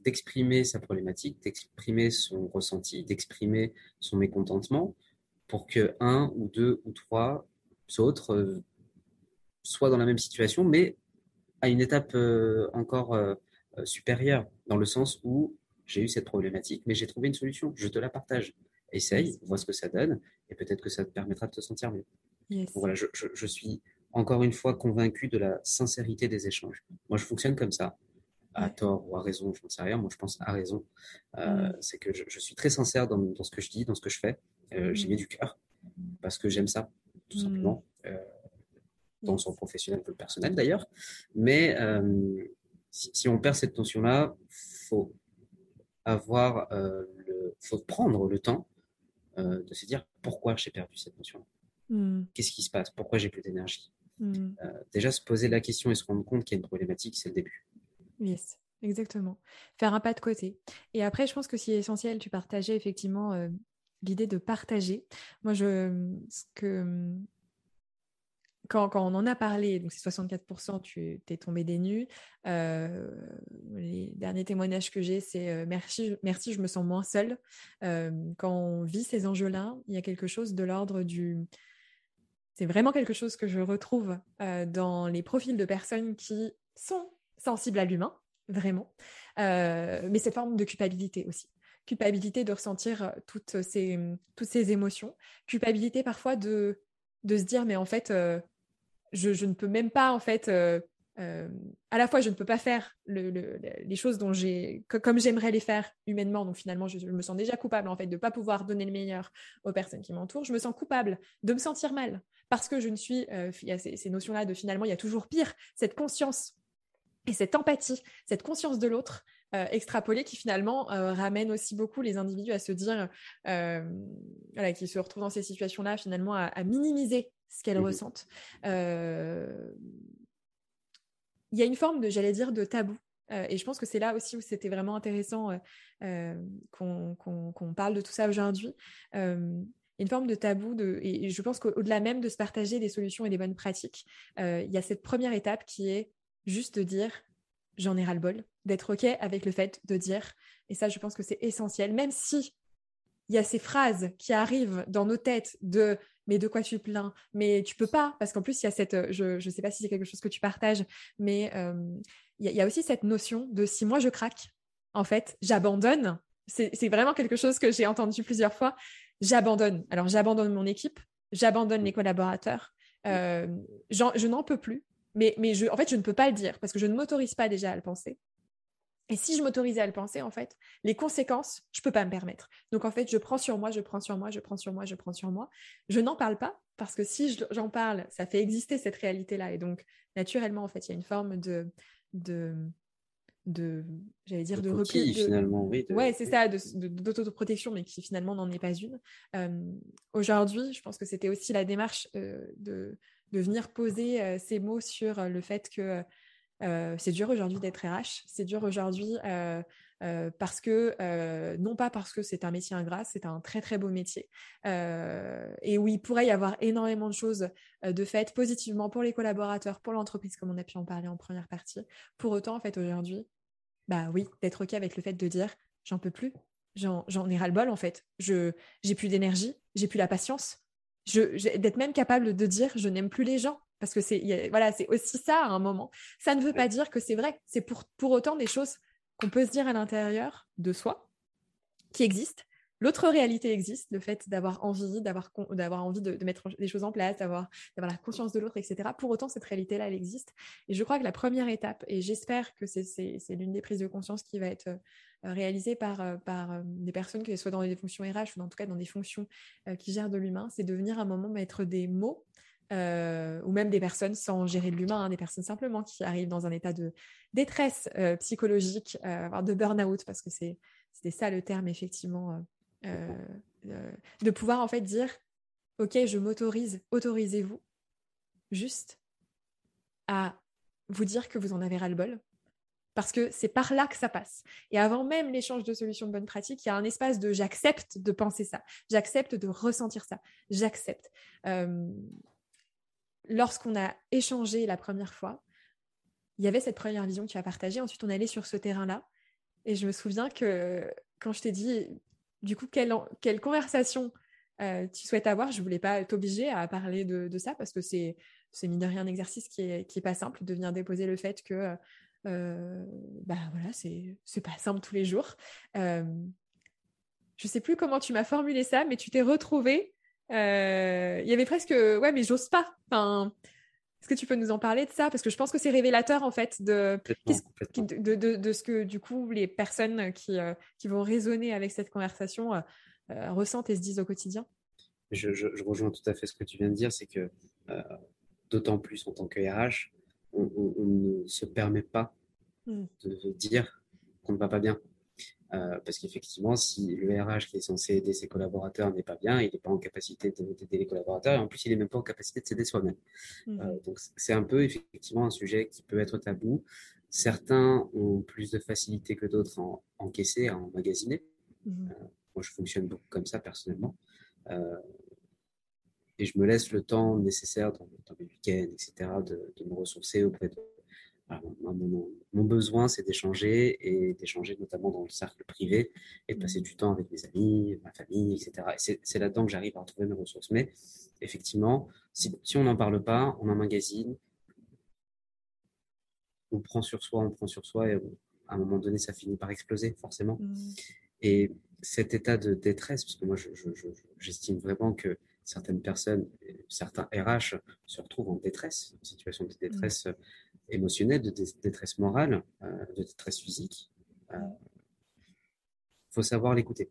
Speaker 2: d'exprimer sa problématique, d'exprimer son ressenti, d'exprimer son mécontentement pour que un ou deux ou trois autres euh, soient dans la même situation, mais à une étape encore supérieure, dans le sens où j'ai eu cette problématique, mais j'ai trouvé une solution, je te la partage. Essaye, vois ce que ça donne, et peut-être que ça te permettra de te sentir mieux. voilà, je, suis encore une fois convaincu de la sincérité des échanges. Moi, je fonctionne comme ça, à tort ou à raison, je ne sais rien. Moi, je pense à raison. Euh, c'est que je, suis très sincère dans, ce que je dis, dans ce que je fais. Euh, j'y mets du cœur parce que j'aime ça, tout simplement, euh, dans son professionnel que le personnel d'ailleurs. Mais si, si, on perd cette notion-là, faut avoir euh, le, faut prendre le temps euh, de se dire pourquoi j'ai perdu cette notion. Hmm. Qu'est-ce qui se passe? Pourquoi j'ai plus d'énergie? Euh, Déjà se poser la question et se rendre compte qu'il y a une problématique, c'est le début.
Speaker 1: Yes, exactement. Faire un pas de côté. Et après, je pense que c'est essentiel, tu partageais effectivement l'idée de partager. Moi, je, ce que quand, on en a parlé, donc c'est 64%, tu es tombé des nues. Euh, les derniers témoignages que j'ai, c'est euh, merci, merci, je me sens moins seule. Euh, quand on vit ces enjeux-là, il y a quelque chose de l'ordre du. C'est vraiment quelque chose que je retrouve dans les profils de personnes qui sont sensibles à l'humain, vraiment. mais cette forme de culpabilité aussi culpabilité de ressentir toutes ces, toutes ces émotions, culpabilité parfois de, de se dire mais en fait je, ne peux même pas en fait euh, à la fois, je ne peux pas faire les choses dont j'ai, comme j'aimerais les faire humainement. Donc finalement, je, me sens déjà coupable en fait de ne pas pouvoir donner le meilleur aux personnes qui m'entourent. Je me sens coupable de me sentir mal parce que je ne suis. il y a ces, ces notions-là de finalement, il y a toujours pire. Cette conscience et cette empathie, cette conscience de l'autre euh, extrapolée qui finalement euh, ramène aussi beaucoup les individus à se dire, euh, voilà, qui se retrouvent dans ces situations-là, finalement à, minimiser ce qu'elles mmh ressentent. Il y a une forme de, j'allais dire, de tabou. et je pense que c'est là aussi où c'était vraiment intéressant qu'on parle de tout ça aujourd'hui une forme de tabou de, et je pense qu'au-delà même de se partager des solutions et des bonnes pratiques, il y a cette première étape qui est juste de dire j'en ai ras-le-bol, d'être OK avec le fait de dire, et ça je pense que c'est essentiel, même si il y a ces phrases qui arrivent dans nos têtes de mais de quoi tu plains? Mais tu peux pas, parce qu'en plus il y a cette, je ne sais pas si c'est quelque chose que tu partages, mais euh, il, y a, aussi cette notion de si moi je craque, en fait, j'abandonne. C'est vraiment quelque chose que j'ai entendu plusieurs fois. J'abandonne. Alors j'abandonne mon équipe, j'abandonne les collaborateurs. Euh, je n'en peux plus. Mais, mais je, en fait, je ne peux pas le dire parce que je ne m'autorise pas déjà à le penser. Et si je m'autorisais à le penser, en fait, les conséquences, je ne peux pas me permettre. Donc, en fait, je prends sur moi, je prends sur moi, je prends sur moi, je prends sur moi. Je n'en parle pas parce que si j'en parle, ça fait exister cette réalité-là. Et donc, naturellement, en fait, il y a une forme de, de, de j'allais dire, de, repli.
Speaker 2: finalement, oui.
Speaker 1: Ouais, c'est ça, d'autoprotection, mais qui finalement n'en est pas une. Euh, aujourd'hui, je pense que c'était aussi la démarche euh, de de venir poser euh, ces mots sur euh, le fait que euh, c'est dur aujourd'hui d'être RH, c'est dur aujourd'hui parce que, non pas parce que c'est un métier ingrat, c'est un très très beau métier, et où il pourrait y avoir énormément de choses de faites positivement pour les collaborateurs, pour l'entreprise, comme on a pu en parler en première partie. Pour autant, en fait, aujourd'hui, bah oui, d'être OK avec le fait de dire j'en peux plus, j'en ai ras-le-bol en fait, j'ai plus d'énergie, j'ai plus la patience, d'être même capable de dire je n'aime plus les gens parce que c'est voilà c'est aussi ça à un moment ça ne veut pas dire que c'est vrai c'est pour pour autant des choses qu'on peut se dire à l'intérieur de soi qui existent L'autre réalité existe, le fait d'avoir envie, d'avoir d'avoir envie de, mettre des choses en place, d'avoir d'avoir la conscience de l'autre, etc. Pour autant, cette réalité-là, elle existe. Et je crois que la première étape, et j'espère que c'est l'une des prises de conscience qui va être euh, réalisée par, euh, par euh, des personnes, que ce soit dans des fonctions RH ou en tout cas dans des fonctions qui gèrent de l'humain, c'est de venir à un moment mettre des mots ou même des personnes sans gérer de l'humain, hein, des personnes simplement qui arrivent dans un état de détresse psychologique, voire de burn-out, parce que c'était ça le terme effectivement euh, euh, de pouvoir en fait dire, ok, je m'autorise, autorisez-vous juste à vous dire que vous en avez ras-le-bol, parce que c'est par là que ça passe. Et avant même l'échange de solutions de bonne pratique, il y a un espace de j'accepte de penser ça, j'accepte de ressentir ça, j'accepte. Euh, lorsqu'on a échangé la première fois, il y avait cette première vision que tu as partagée, ensuite on allait sur ce terrain-là, et je me souviens que quand je t'ai dit, du coup, quelle, quelle conversation euh, tu souhaites avoir Je voulais pas t'obliger à parler de, ça parce que c'est, c'est mine de rien un exercice qui est, qui est pas simple de venir déposer le fait que euh, bah voilà, c'est, c'est pas simple tous les jours. Euh, je sais plus comment tu m'as formulé ça, mais tu t'es retrouvé. Euh, il y avait presque ouais, mais j'ose pas. Enfin, est-ce que tu peux nous en parler de ça? Parce que je pense que c'est révélateur en fait de, de, de, de, ce que du coup les personnes qui, euh, qui vont résonner avec cette conversation euh, euh, ressentent et se disent au quotidien.
Speaker 2: Je, je, rejoins tout à fait ce que tu viens de dire, c'est que d'autant plus en tant que RH, on, ne se permet pas mmh. de dire qu'on ne va pas bien. Euh, parce qu'effectivement, si le RH qui est censé aider ses collaborateurs n'est pas bien, il n'est pas en capacité d'aider les collaborateurs et en plus, il n'est même pas en capacité de s'aider soi-même. Mmh. Euh, donc, c'est un peu effectivement un sujet qui peut être tabou. Certains ont plus de facilité que d'autres à en, encaisser, à emmagasiner. Mmh. Euh, moi, je fonctionne beaucoup comme ça personnellement. et je me laisse le temps nécessaire dans, dans mes week-ends, etc., de, de me ressourcer auprès de mon, besoin, c'est d'échanger et d'échanger notamment dans le cercle privé et de passer du temps avec mes amis, ma famille, etc. Et c'est là-dedans que j'arrive à retrouver mes ressources. Mais effectivement, si, on n'en parle pas, on emmagasine, on prend sur soi, on prend sur soi et à un moment donné, ça finit par exploser, forcément. Mmh. Et cet état de détresse, parce que moi, j'estime vraiment que certaines personnes, certains RH se retrouvent en détresse, en situation de détresse. Émotionnelle, de détresse morale, de détresse physique. Il faut savoir l'écouter.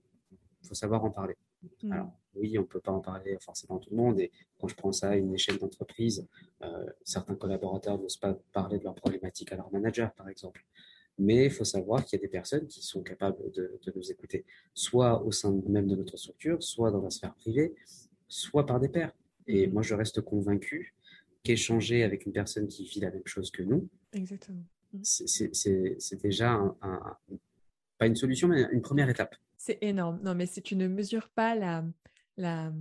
Speaker 2: Il faut savoir en parler. Mm. Alors, oui, on ne peut pas en parler forcément à tout le monde. Et quand je prends ça à une échelle d'entreprise, euh, certains collaborateurs n'osent pas parler de leurs problématiques à leur manager, par exemple. Mais il faut savoir qu'il y a des personnes qui sont capables de, nous écouter, soit au sein même de notre structure, soit dans la sphère privée, soit par des pairs. Et mm. moi, je reste convaincu qu'échanger avec une personne qui vit la même chose que nous,
Speaker 1: Exactement.
Speaker 2: Mm. c'est déjà pas une solution, mais une première étape.
Speaker 1: C'est énorme. Non, mais si tu ne mesures pas la, la,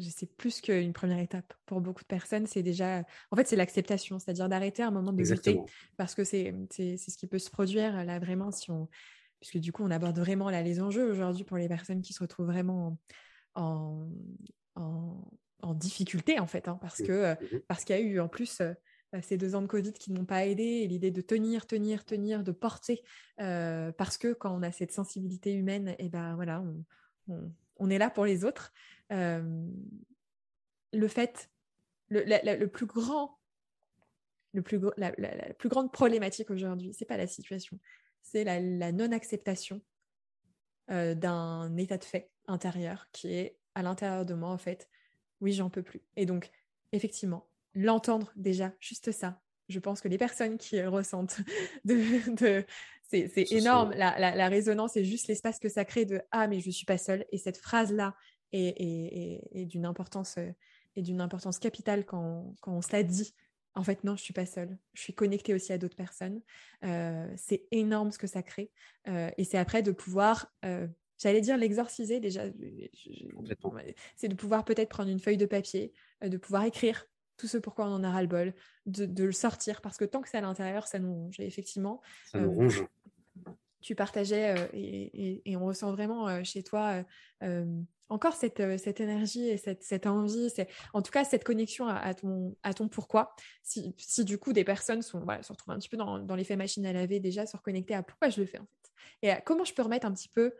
Speaker 1: sais plus qu'une première étape pour beaucoup de personnes, c'est déjà, en fait, c'est l'acceptation, c'est-à-dire d'arrêter un moment de lutter, parce que c'est ce qui peut se produire là vraiment si on, puisque du coup, on aborde vraiment là les enjeux aujourd'hui pour les personnes qui se retrouvent vraiment en, en, en difficulté en fait, hein, parce mmh. que mmh parce qu'il y a eu en plus euh, ces deux ans de Covid qui n'ont pas aidé, l'idée de tenir, tenir, tenir, de porter, euh, parce que quand on a cette sensibilité humaine, et eh ben voilà, on, on est là pour les autres. Euh, le fait, le, plus grand, le plus, la, plus grande problématique aujourd'hui, c'est pas la situation, c'est la, non-acceptation euh, d'un état de fait intérieur qui est à l'intérieur de moi en fait. Oui, j'en peux plus. Et donc, effectivement, l'entendre déjà, juste ça. Je pense que les personnes qui ressentent de, c'est énorme. La, résonance et juste l'espace que ça crée de Ah, mais je ne suis pas seule. Et cette phrase-là est, d'une importance, euh, d'une importance capitale quand, on se la dit. En fait, non, je ne suis pas seule. Je suis connectée aussi à d'autres personnes. Euh, c'est énorme ce que ça crée. Euh, et c'est après de pouvoir, j'allais dire l'exorciser déjà. C'est de pouvoir peut-être prendre une feuille de papier, de pouvoir écrire tout ce pourquoi on en a ras-le-bol, de, le sortir, parce que tant que c'est à l'intérieur, ça nous ronge. Et effectivement,
Speaker 2: ça nous ronge
Speaker 1: tu partageais euh, et, on ressent vraiment euh, chez toi euh, encore cette, cette, énergie et cette, cette envie, en tout cas cette connexion à, ton, à ton pourquoi. Si, si, du coup des personnes sont, voilà, se retrouvent un petit peu dans, dans l'effet machine à laver déjà, se reconnecter à pourquoi je le fais en fait. Et à comment je peux remettre un petit peu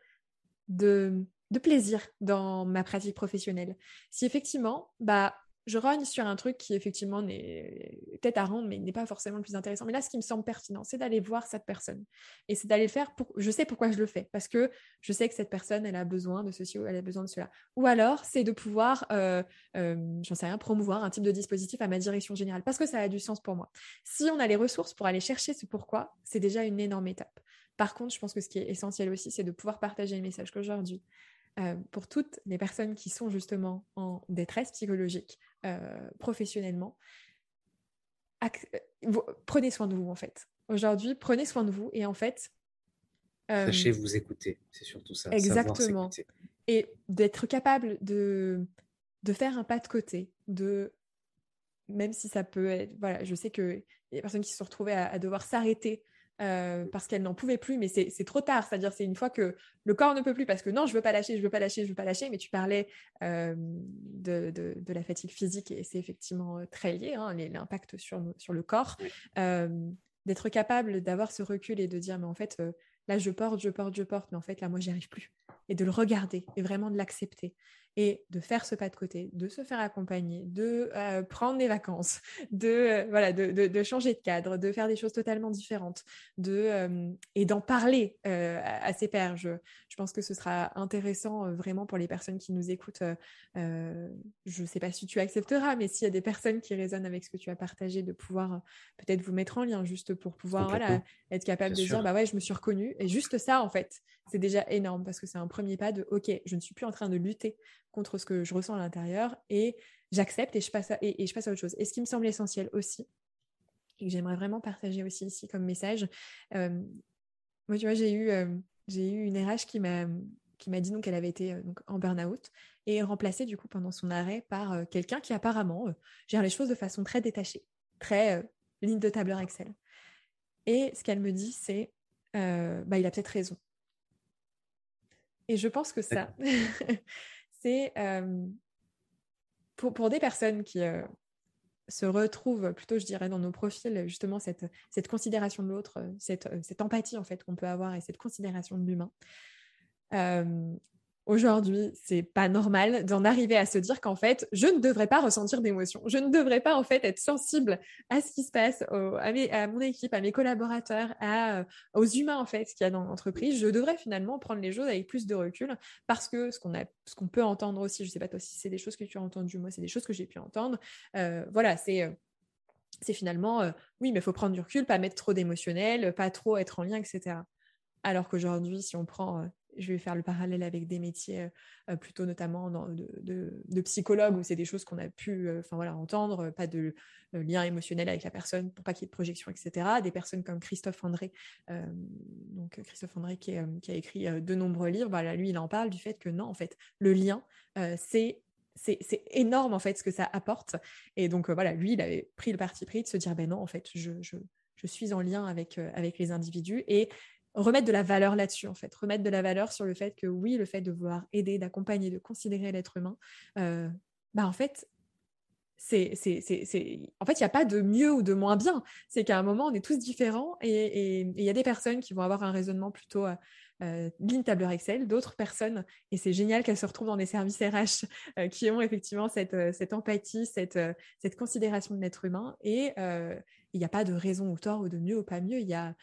Speaker 1: de, plaisir dans ma pratique professionnelle. Si effectivement, bah, je rogne sur un truc qui effectivement n'est peut-être à rendre, mais n'est pas forcément le plus intéressant. Mais là, ce qui me semble pertinent, c'est d'aller voir cette personne. Et c'est d'aller le faire pour... Je sais pourquoi je le fais, parce que je sais que cette personne, elle a besoin de ceci ou elle a besoin de cela. Ou alors, c'est de pouvoir, euh, euh, j'en sais rien, promouvoir un type de dispositif à ma direction générale, parce que ça a du sens pour moi. Si on a les ressources pour aller chercher ce pourquoi, c'est déjà une énorme étape. Par contre, je pense que ce qui est essentiel aussi, c'est de pouvoir partager le message qu'aujourd'hui, euh, pour toutes les personnes qui sont justement en détresse psychologique euh, professionnellement, euh, prenez soin de vous en fait. Aujourd'hui, prenez soin de vous et en fait...
Speaker 2: Sachez vous écouter, c'est surtout ça.
Speaker 1: Exactement. Et d'être capable de, de faire un pas de côté, de même si ça peut être, voilà, je sais qu'il y a des personnes qui se sont retrouvées à devoir s'arrêter euh, parce qu'elle n'en pouvait plus, mais c'est trop tard. C'est-à-dire, c'est une fois que le corps ne peut plus, parce que non, je veux pas lâcher, je veux pas lâcher, je veux pas lâcher. Mais tu parlais euh, de, de, la fatigue physique et c'est effectivement euh, très lié, hein, l'impact sur, sur le corps. D'être capable d'avoir ce recul et de dire, mais en fait, là, je porte, je porte, je porte, mais en fait, là, moi, j'y arrive plus. Et de le regarder et vraiment de l'accepter et de faire ce pas de côté, de se faire accompagner, de euh, prendre des vacances, de, euh, voilà, de, de, changer de cadre, de faire des choses totalement différentes, de, euh, et d'en parler à, ses pairs. Je, je, pense que ce sera intéressant vraiment pour les personnes qui nous écoutent. je ne sais pas si tu accepteras, mais s'il y a des personnes qui résonnent avec ce que tu as partagé, de pouvoir peut-être vous mettre en lien juste pour pouvoir voilà, être capable de dire, bah ouais, je me suis reconnue. Et juste ça, en fait, c'est déjà énorme parce que c'est un premier pas de, OK, je ne suis plus en train de lutter contre ce que je ressens à l'intérieur et j'accepte et, je passe à, et, je passe à autre chose. Et ce qui me semble essentiel aussi, et que j'aimerais vraiment partager aussi ici comme message, euh, moi, tu vois, j'ai eu, euh, j'ai eu une RH qui m'a qui m'a dit donc qu'elle avait été euh, donc, en burn-out et remplacée du coup pendant son arrêt par quelqu'un qui apparemment gère les choses de façon très détachée, très ligne de tableur Excel. Et ce qu'elle me dit, c'est bah, il a peut-être raison. Et je pense que ça, c'est euh, pour, pour, des personnes qui euh, se retrouvent plutôt, je dirais, dans nos profils, justement, cette, cette considération de l'autre, cette, cette, empathie, en fait, qu'on peut avoir et cette considération de l'humain. Aujourd'hui, c'est pas normal d'en arriver à se dire qu'en fait, je ne devrais pas ressentir d'émotions. Je ne devrais pas en fait être sensible à ce qui se passe, à, mon équipe, à mes collaborateurs, à, euh, aux humains en fait qu'il y a dans l'entreprise. Je devrais finalement prendre les choses avec plus de recul parce que ce qu'on a, ce qu'on peut entendre aussi, je sais pas toi si c'est des choses que tu as entendues, moi c'est des choses que j'ai pu entendre. Euh, voilà, c'est euh, c'est finalement oui, mais il faut prendre du recul, pas mettre trop d'émotionnel, pas trop être en lien, etc. Alors qu'aujourd'hui, si on prend je vais faire le parallèle avec des métiers euh, euh, plutôt notamment de, de, psychologue où c'est des choses qu'on a pu euh, voilà, entendre, pas de lien émotionnel avec la personne pour pas qu'il y ait de projection, etc. Des personnes comme Christophe André, donc Christophe André qui, qui, a écrit de nombreux livres, voilà, lui il en parle du fait que non, en fait, le lien, c'est c'est énorme en fait ce que ça apporte. Et donc voilà, lui, il avait pris le parti pris de se dire ben non, en fait, je, je, je suis en lien avec, avec les individus et remettre de la valeur là-dessus, en fait, remettre de la valeur sur le fait que oui, le fait de vouloir aider, d'accompagner, de considérer l'être humain, euh, bah en fait, c'est, c'est, c'est, en fait, il n'y a pas de mieux ou de moins bien. C'est qu'à un moment, on est tous différents et il y a des personnes qui vont avoir un raisonnement plutôt euh, euh tableur Excel, d'autres personnes, et c'est génial qu'elles se retrouvent dans des services RH euh, qui ont effectivement cette, cette empathie, cette, cette considération de l'être humain. Et il n'y a pas de raison ou tort ou de mieux ou pas mieux. Il y a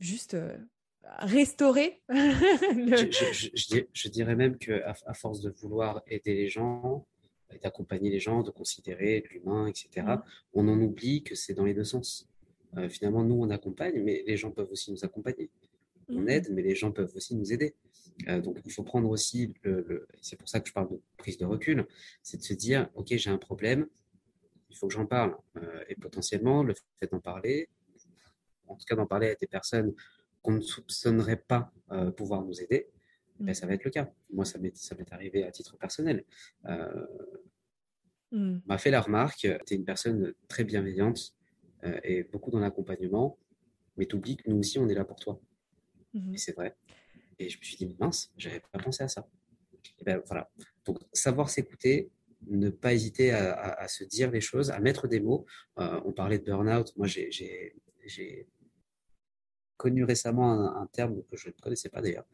Speaker 1: juste restaurer.
Speaker 2: je, dirais même qu'à à force de vouloir aider les gens, d'accompagner les gens, de considérer l'humain, etc., mm. on en oublie que c'est dans les deux sens. Euh, finalement, nous, on accompagne, mais les gens peuvent aussi nous accompagner. On mm. aide, mais les gens peuvent aussi nous aider. Euh, donc, il faut prendre aussi, le, c'est pour ça que je parle de prise de recul, c'est de se dire, OK, j'ai un problème, il faut que j'en parle. Euh, et potentiellement, le fait d'en parler, en tout cas d'en parler à des personnes qu'on ne soupçonnerait pas euh, pouvoir nous aider, ben, mm. ça va être le cas. Moi, ça m'est, ça m'est arrivé à titre personnel. Euh, mm. m'a fait la remarque, tu es une personne très bienveillante euh, et beaucoup dans l'accompagnement, mais tu oublies que nous aussi, on est là pour toi. Mm-hmm. Et c'est vrai. Et je me suis dit, mince, j'avais pas pensé à ça. Et ben voilà. Donc, savoir s'écouter, ne pas hésiter à, se dire les choses, à mettre des mots. on parlait de burn-out. Moi, j'ai, j'ai connu récemment un, terme que je ne connaissais pas d'ailleurs,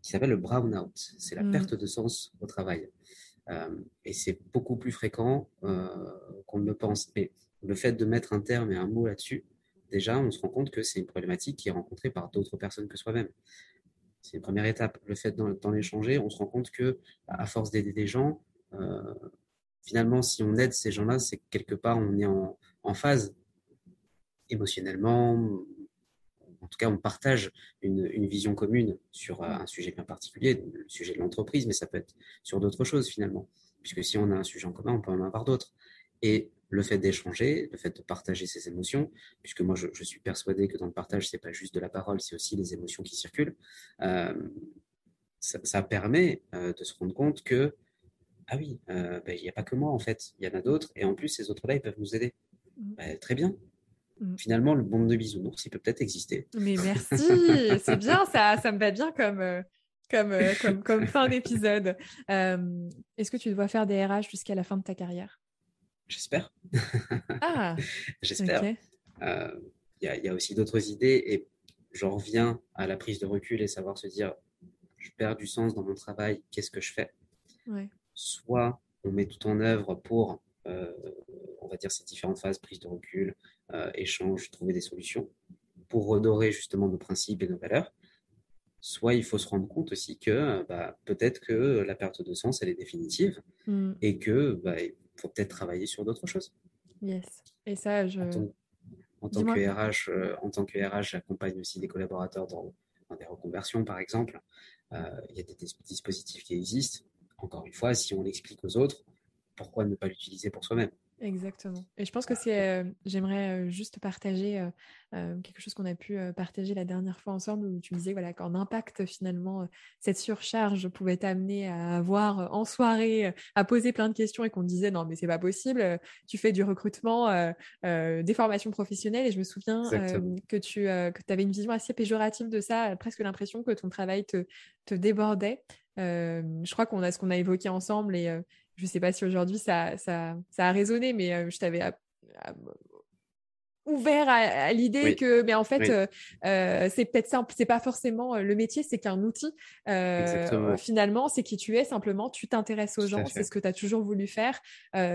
Speaker 2: qui s'appelle le brown-out. C'est la mm. perte de sens au travail. Euh, et c'est beaucoup plus fréquent euh, qu'on ne le pense. Mais le fait de mettre un terme et un mot là-dessus, déjà, on se rend compte que c'est une problématique qui est rencontrée par d'autres personnes que soi-même. C'est une première étape. Le fait d'en échanger, on se rend compte que, à force d'aider des gens, euh, finalement, si on aide ces gens-là, c'est quelque part, on est en, en phase émotionnellement, en tout cas, on partage une, vision commune sur euh, un sujet bien particulier, le sujet de l'entreprise, mais ça peut être sur d'autres choses finalement. Puisque si on a un sujet en commun, on peut en avoir d'autres. Et le fait d'échanger, le fait de partager ses émotions, puisque moi je, suis persuadé que dans le partage, c'est pas juste de la parole, c'est aussi les émotions qui circulent, euh, ça, permet euh, de se rendre compte que, ah oui, ben, il n'y a pas que moi en fait, il y en a d'autres, et en plus ces autres-là, ils peuvent nous aider. Mmh. Ben, très bien. Finalement, le monde de bisounours, il peut peut-être exister.
Speaker 1: Mais merci, c'est bien, ça, ça me va bien comme, euh, comme, euh, comme, comme fin d'épisode. Euh, est-ce que tu dois faire des RH jusqu'à la fin de ta carrière?
Speaker 2: J'espère.
Speaker 1: Ah,
Speaker 2: j'espère. Il y, a aussi d'autres idées et j'en reviens à la prise de recul et savoir se dire je perds du sens dans mon travail, qu'est-ce que je fais? Soit on met tout en œuvre pour euh, on va dire, ces différentes phases, prise de recul, échange, trouver des solutions pour redorer justement nos principes et nos valeurs. Soit il faut se rendre compte aussi que bah, peut-être que la perte de sens, elle est définitive mm. et que bah, il faut peut-être travailler sur d'autres choses.
Speaker 1: Yes. Et ça, je...
Speaker 2: En tant, que RH, euh, en tant que RH, j'accompagne aussi des collaborateurs dans, des reconversions, par exemple. il y a des dispositifs qui existent. Encore une fois, si on l'explique aux autres, pourquoi ne pas l'utiliser pour soi-même?
Speaker 1: Exactement. Et je pense que c'est, euh, j'aimerais euh, juste partager euh, quelque chose qu'on a pu partager la dernière fois ensemble, où tu me disais voilà, qu'en impact, finalement, cette surcharge pouvait t'amener à avoir en soirée, à poser plein de questions et qu'on disait non, mais c'est pas possible, tu fais du recrutement, des formations professionnelles. Et je me souviens que tu que avais une vision assez péjorative de ça, presque l'impression que ton travail te, te débordait. je crois qu'on a ce qu'on a évoqué ensemble et je ne sais pas si aujourd'hui ça, ça, ça, a résonné, mais euh, je t'avais ouvert à, l'idée que, mais en fait, euh, euh, c'est peut-être ça, c'est pas forcément euh, le métier, c'est qu'un outil. finalement, c'est qui tu es simplement. Tu t'intéresses aux gens, c'est ce que tu as toujours voulu faire.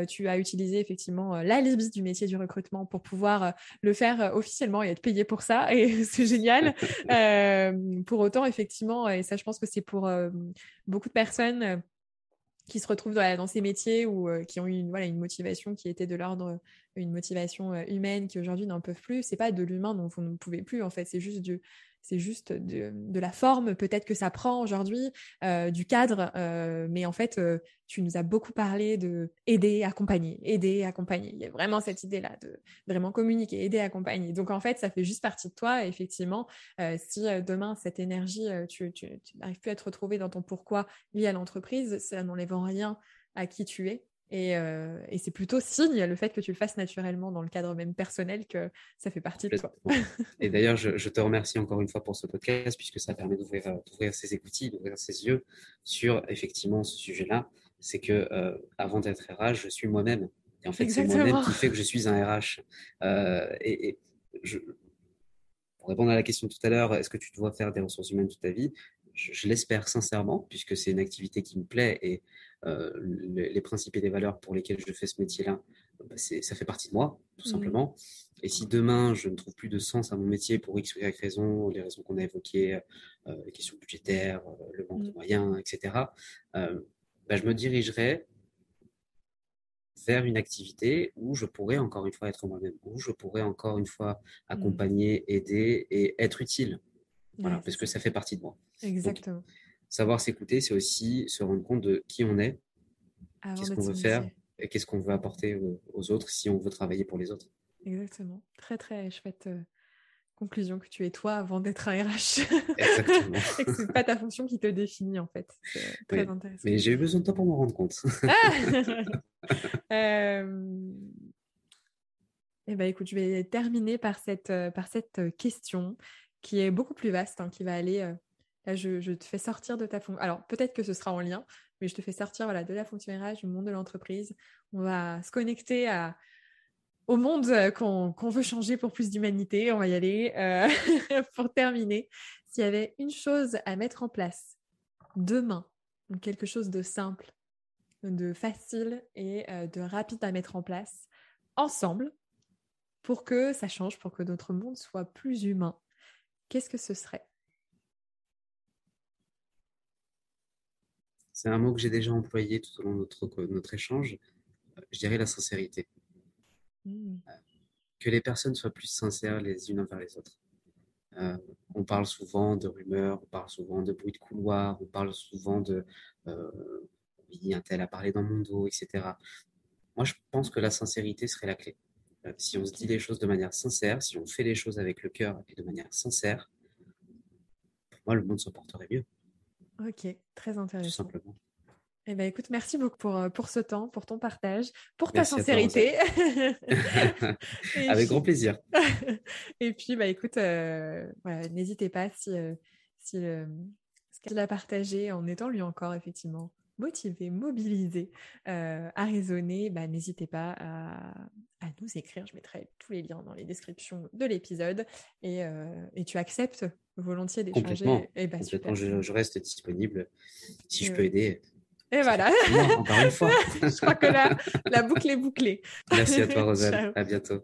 Speaker 1: tu as utilisé effectivement la l'alibi du métier du recrutement pour pouvoir le faire officiellement et être payé pour ça. Et c'est génial. pour autant, effectivement, et ça, je pense que c'est pour beaucoup de personnes qui se retrouvent dans, ces métiers ou euh, qui ont eu une, voilà, une motivation qui était de l'ordre, une motivation euh, humaine qui aujourd'hui n'en peuvent plus. C'est pas de l'humain dont vous ne pouvez plus, en fait. C'est juste du, c'est juste de, la forme peut-être que ça prend aujourd'hui, euh, du cadre, euh, mais en fait, euh, tu nous as beaucoup parlé de aider, accompagner, aider, accompagner. Il y a vraiment cette idée-là de vraiment communiquer, aider, accompagner. Donc en fait, ça fait juste partie de toi. effectivement, si demain cette énergie, tu n'arrives plus à te retrouver dans ton pourquoi lié à l'entreprise, ça n'enlève en rien à qui tu es. Euh, et, c'est plutôt signe, le fait que tu le fasses naturellement dans le cadre même personnel, que ça fait partie de toi.
Speaker 2: et d'ailleurs, je, te remercie encore une fois pour ce podcast, puisque ça permet d'ouvrir, ses écoutilles, d'ouvrir ses yeux sur effectivement ce sujet-là. C'est que euh, avant d'être RH, je suis moi-même. Et en fait, c'est moi-même qui fait que je suis un RH. Euh, et, je, pour répondre à la question tout à l'heure, est-ce que tu dois faire des ressources humaines toute ta vie? Je, l'espère sincèrement, puisque c'est une activité qui me plaît et euh, les, principes et les valeurs pour lesquels je fais ce métier-là, bah, ça fait partie de moi, tout mmh. simplement. Et si demain, je ne trouve plus de sens à mon métier pour X ou Y raison, les raisons qu'on a évoquées, euh, les questions budgétaires, euh, le manque de mmh. moyens, etc., bah, je me dirigerai vers une activité où je pourrais encore une fois être moi-même, où je pourrais encore une fois mmh. accompagner, aider et être utile. Voilà, parce que ça fait partie de moi.
Speaker 1: Exactement.
Speaker 2: Savoir s'écouter, c'est aussi se rendre compte de qui on est, qu'est-ce qu'on veut faire et qu'est-ce qu'on veut apporter aux autres si on veut travailler pour les autres.
Speaker 1: Exactement. Très, très chouette euh, conclusion que tu es toi avant d'être un RH.
Speaker 2: Exactement.
Speaker 1: et que c'est pas ta fonction qui te définit, en fait. C'est très intéressant.
Speaker 2: Mais j'ai eu besoin de toi pour m'en rendre compte.
Speaker 1: euh... Eh ben, écoute, je vais terminer par cette, euh, par cette question qui est beaucoup plus vaste, hein, qui va aller. Euh, là, je, te fais sortir de ta fonction. Alors, peut-être que ce sera en lien, mais je te fais sortir voilà, de la fonction RH, du monde de l'entreprise. On va se connecter à, au monde euh, qu'on veut changer pour plus d'humanité. On va y aller. Euh, pour terminer, s'il y avait une chose à mettre en place demain, quelque chose de simple, de facile et de rapide à mettre en place ensemble pour que ça change, pour que notre monde soit plus humain, qu'est-ce que ce serait?
Speaker 2: C'est un mot que j'ai déjà employé tout au long de notre, notre échange. Je dirais la sincérité. Hmm. Que les personnes soient plus sincères les unes envers les autres. Euh, on parle souvent de rumeurs, on parle souvent de bruit de couloir, on parle souvent de euh, un tel a parlé dans mon dos, etc. Moi, je pense que la sincérité serait la clé. Euh, si on se dit les choses de manière sincère, si on fait les choses avec le cœur et de manière sincère, pour moi, le monde se porterait mieux.
Speaker 1: Ok, très intéressant.
Speaker 2: Tout simplement.
Speaker 1: Eh ben, écoute, merci beaucoup pour, euh, pour ce temps, pour ton partage, pour ta sincérité.
Speaker 2: Avec grand plaisir.
Speaker 1: et puis, bah, écoute, euh, n'hésitez pas si, si ce qu'elle a partagé en étant lui encore, effectivement, motivé, mobilisé euh, à raisonner, bah, n'hésitez pas à, nous écrire. Je mettrai tous les liens dans les descriptions de l'épisode. Et, euh, tu acceptes volontiers d'échanger.
Speaker 2: Et bah, Je, reste disponible si je peux aider.
Speaker 1: Et voilà.
Speaker 2: encore une fois.
Speaker 1: je crois que la, la boucle est bouclée.
Speaker 2: Merci à toi, Roselle. À bientôt.